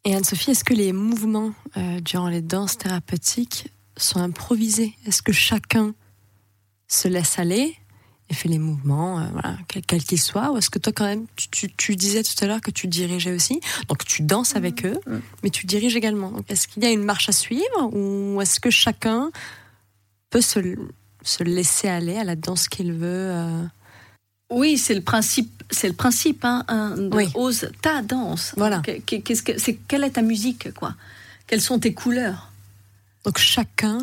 Et Anne-Sophie, est-ce que les mouvements euh, durant les danses thérapeutiques sont improvisés? Est-ce que chacun se laisse aller? Et fait les mouvements, euh, voilà, quels qu'ils soient Ou est-ce que toi, quand même, tu, disais tout à l'heure que tu dirigeais aussi Donc tu danses avec mhm. eux, mhm. mais tu diriges également. est-ce qu'il y a une marche à suivre Ou est-ce que chacun peut se, se, laisser aller à la danse qu'il veut oui, c'est le principe, c'est le principe hein, de ose ta danse. Voilà. Qu'est-ce que c'est quelle est ta musique quoi? Quelles sont tes couleurs? Donc chacun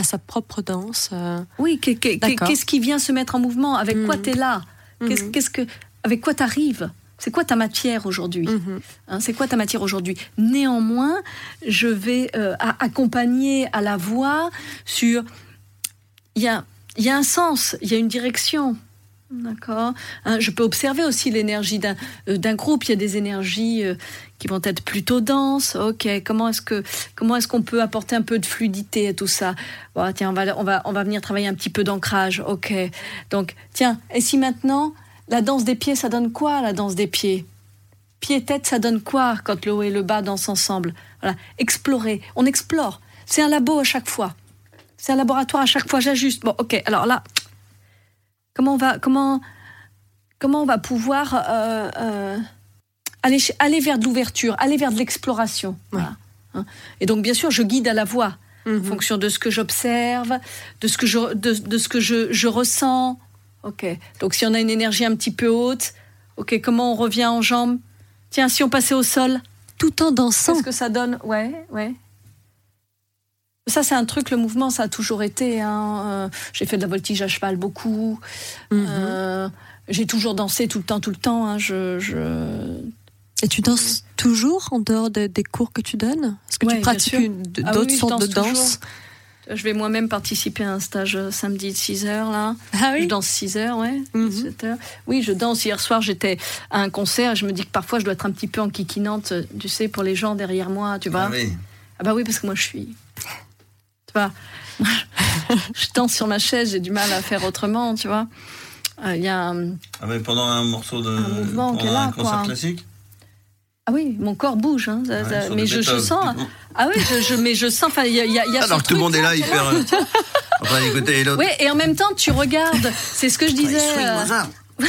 a sa propre danse. Euh, oui, qu'est-ce qui vient se mettre en mouvement? Avec quoi mhm. tu es là. Qu'est-ce que avec quoi t'arrives? C'est quoi ta matière aujourd'hui? Mhm. hein, C'est quoi ta matière aujourd'hui? Néanmoins, je vais euh, accompagner à la voix sur. Il y a, y a un sens, il y a une direction. D'accord. Hein, je peux observer aussi l'énergie d'un euh, d'un groupe. Il y a des énergies euh, qui vont être plutôt denses. Ok. Comment est-ce que comment est-ce qu'on peut apporter un peu de fluidité à tout ça? Tiens, on va on va on va venir travailler un petit peu d'ancrage. Ok. Donc tiens. Et si maintenant la danse des pieds, ça donne quoi la danse des pieds? Pied tête, ça donne quoi quand le haut et le bas dansent ensemble? Voilà. Explorer. On explore. C'est un labo à chaque fois. C'est un laboratoire à chaque fois. J'ajuste. Bon. Ok. Alors là Comment on va, comment, comment on va pouvoir euh, euh, aller, aller vers de l'ouverture, aller vers de l'exploration. Hein. Et donc, bien sûr, je guide à la voix, en mhm. fonction de ce que j'observe, de ce que, je, de, ce que je, je, ressens. Ok. Donc, si on a une énergie un petit peu haute, ok, comment on revient en jambes? Tiens, si on passait au sol? Tout en dansant. Qu'est-ce que ça donne? Ouais, ouais. Ça, c'est un truc, le mouvement, ça a toujours été. Hein. Euh, j'ai fait de la voltige à cheval beaucoup. Mhm. Euh, j'ai toujours dansé tout le temps, tout le temps. Hein. Je, Et tu danses toujours en dehors des cours que tu donnes? Est-ce que tu pratiques ah d'autres sortes de danse? Je vais moi-même participer à un stage euh, samedi de 6 heures là. Ah oui? Je danse 6 heures, ouais. Mhm. Oui, je danse. Hier soir, j'étais à un concert. Je me dis que parfois, je dois être un petit peu enquiquinante, tu sais, pour les gens derrière moi, tu vois. Ah oui. Ah bah oui, parce que moi, je suis tu vois. je danse sur ma chaise, j'ai du mal à faire autrement, tu vois. Euh, il y a un, ah mais pendant un morceau de un mouvement pendant un concert classique. Ah oui, mon corps bouge, hein, mais je, je, sens. Ah oui, je, je, mais je sens. Enfin, il y a, y a Alors que tout le monde est là, hyper. Euh, enfin, écoutez, Oui, et en même temps, tu regardes. C'est ce que je disais. Euh,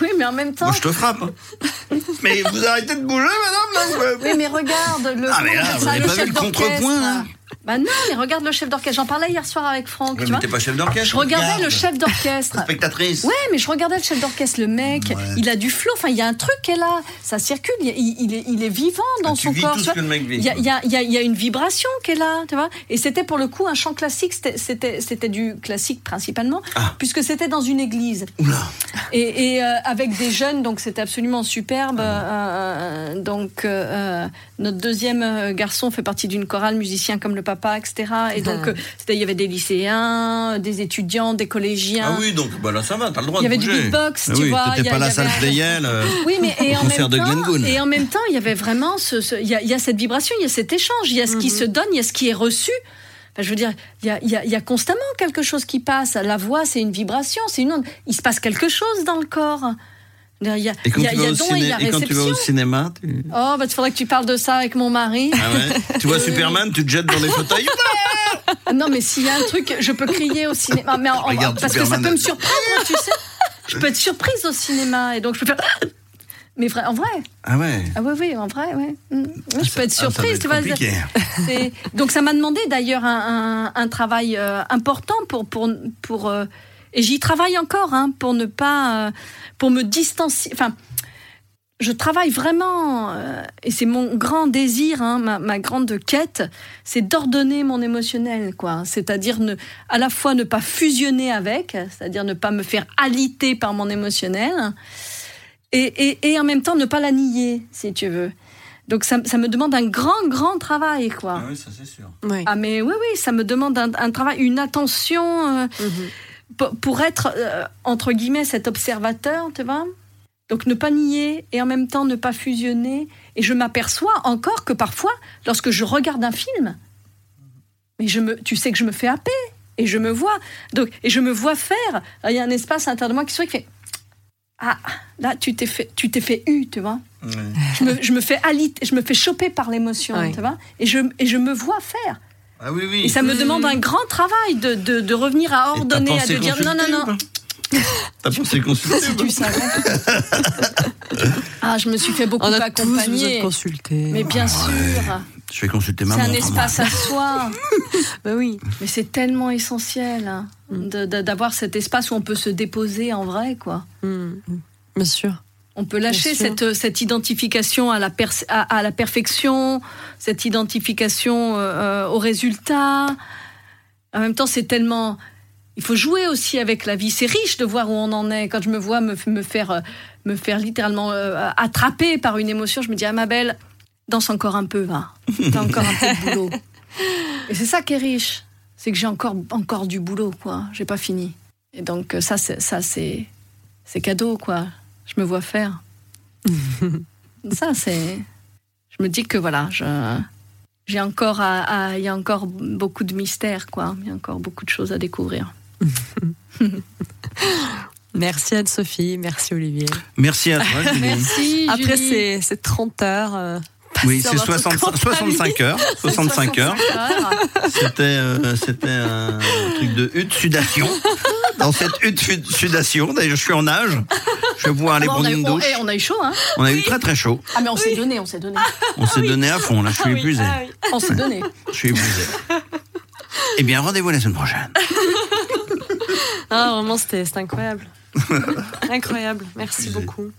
oui, mais en même temps. Moi, je te frappe. Hein. mais vous arrêtez de bouger, madame. Là, oui, mais regarde le. Ah, mais là, vous n'avez pas vu le contrepoint. Hein. Bah non, mais regarde le chef d'orchestre. J'en parlais hier soir avec Franck. tu mais t'es pas chef d'orchestre. Je regardais le chef d'orchestre. Spectatrice. Ouais, mais je regardais le chef d'orchestre. Le mec, il a du flow. Enfin, il y a un truc qui est là. Ça circule. Il, est, il est, vivant dans ah, son vis corps. Tout ce que le mec vit, il, y a, il, y a, il, y a, une vibration qui est là, tu vois. Et c'était pour le coup un chant classique. C'était du classique principalement, ah. puisque c'était dans une église. Oula. Et, et euh, avec des jeunes, donc c'était absolument superbe. Ah. Euh, donc euh, notre deuxième garçon fait partie d'une chorale, musicien comme le papa, etc. Et donc, euh, il y avait des lycéens, des étudiants, des collégiens. Ah oui, donc bah là ça va, t'as le droit de Il y avait du beatbox, ah tu oui, vois. T'étais pas la salle Playel, euh, oui, mais et en même de temps, Et en même temps, il y avait vraiment ce, il, y a, cette vibration, il y a cet échange, il y a ce qui mhm. se donne, il y a ce qui est reçu. je veux dire, il y, a, y a constamment quelque chose qui passe. La voix, c'est une vibration, c'est une onde. Il se passe quelque chose dans le corps. Il y a, et quand, y a, tu, vas ciné, et quand tu vas au cinéma tu... Oh, bah, il faudrait que tu parles de ça avec mon mari. Ah ouais tu vois Superman, tu te jettes dans les fauteuils ah Non, mais s'il y a un truc, je peux crier au cinéma. Mais en, parce que ça peut me surprendre, tu sais. Je peux être surprise au cinéma et donc je peux faire. Mais en vrai. Ah ouais. Ah oui, oui, en vrai, ouais. Mm. je peux être ah, surprise, tu vois. Donc ça m'a demandé d'ailleurs un, un, travail euh, important pour pour pour euh, et j'y travaille encore hein, pour ne pas euh, pour me distancier. Enfin, je travaille vraiment, euh, et c'est mon grand désir, hein, ma, ma, grande quête, c'est d'ordonner mon émotionnel, quoi. C'est-à-dire ne, à la fois ne pas fusionner avec, c'est-à-dire ne pas me faire aliter par mon émotionnel, et, et, et, en même temps ne pas la nier, si tu veux. Donc ça, ça me demande un grand, grand travail, quoi. Ah oui, ça c'est sûr. Oui. Ah mais oui, oui, ça me demande un, un travail, une attention euh, Mhm. Pour être, euh, entre guillemets, cet observateur, tu vois donc ne pas nier et en même temps ne pas fusionner. Et je m'aperçois encore que parfois, lorsque je regarde un film, mais je me, tu sais que je me fais happer et je me vois. Donc, et je me vois faire. Il y a un espace à l'intérieur de moi qui qui fait Ah, là, tu t'es fait, tu t'es fait eu, tu vois. Ouais. Je me, je me fais aliter, je me fais choper par l'émotion, Ouais. tu vois. Et je, et je me vois faire. Ah oui, oui. Et ça me demande un grand travail de, de, de revenir à ordonner, à te dire non, non, non. T'as pensé consulter Si tu savais. ah, je me suis fait beaucoup On a accompagner. consulter. Mais bien Ah sûr, Je vais consulter c'est maman. un enfin, espace à soi. Bah oui. Mais c'est tellement essentiel hein, Mm. d'avoir cet espace où on peut se déposer en vrai, quoi. Mhm. Bien sûr. On peut lâcher Bien sûr. cette, cette identification à la, à, à la perfection, cette identification euh, euh, au résultat. En même temps, c'est tellement. Il faut jouer aussi avec la vie. C'est riche de voir où on en est. Quand je me vois me, me faire, euh, me faire littéralement euh, attraper par une émotion, je me dis Ah, ma belle, danse encore un peu, va. T'as encore un peu de boulot. Et c'est ça qui est riche. C'est que j'ai encore, encore du boulot, quoi. J'ai pas fini. Et donc, euh, ça, c'est, ça, c'est cadeau, quoi. Je me vois faire. ça, c'est. Je me dis que voilà, je. J'ai encore à, à- il y a encore beaucoup de mystères, quoi. Il y a encore beaucoup de choses à découvrir. Merci Anne-Sophie, merci Olivier. Merci à toi, Julie. Merci. Après Julie. ces, ces 30 heures. euh, Oui, c'est en votre 60 compagnie. 65 heures. 65 heures. C'était euh, c'était un truc de hutte sudation. Dans cette hutte sudation, d'ailleurs, je suis en nage. Je vais pouvoir aller Ah, on, prendre une on- douche. eh, on a eu chaud, hein On a eu très très chaud. Ah, mais on s'est donné, on s'est donné. On s'est donné à fond. Là, je suis Ah épuisé. ah oui. On s'est donné. Je suis épuisé. Eh bien, rendez-vous la semaine prochaine. Ah, vraiment, c'était c'était incroyable. incroyable. Merci beaucoup.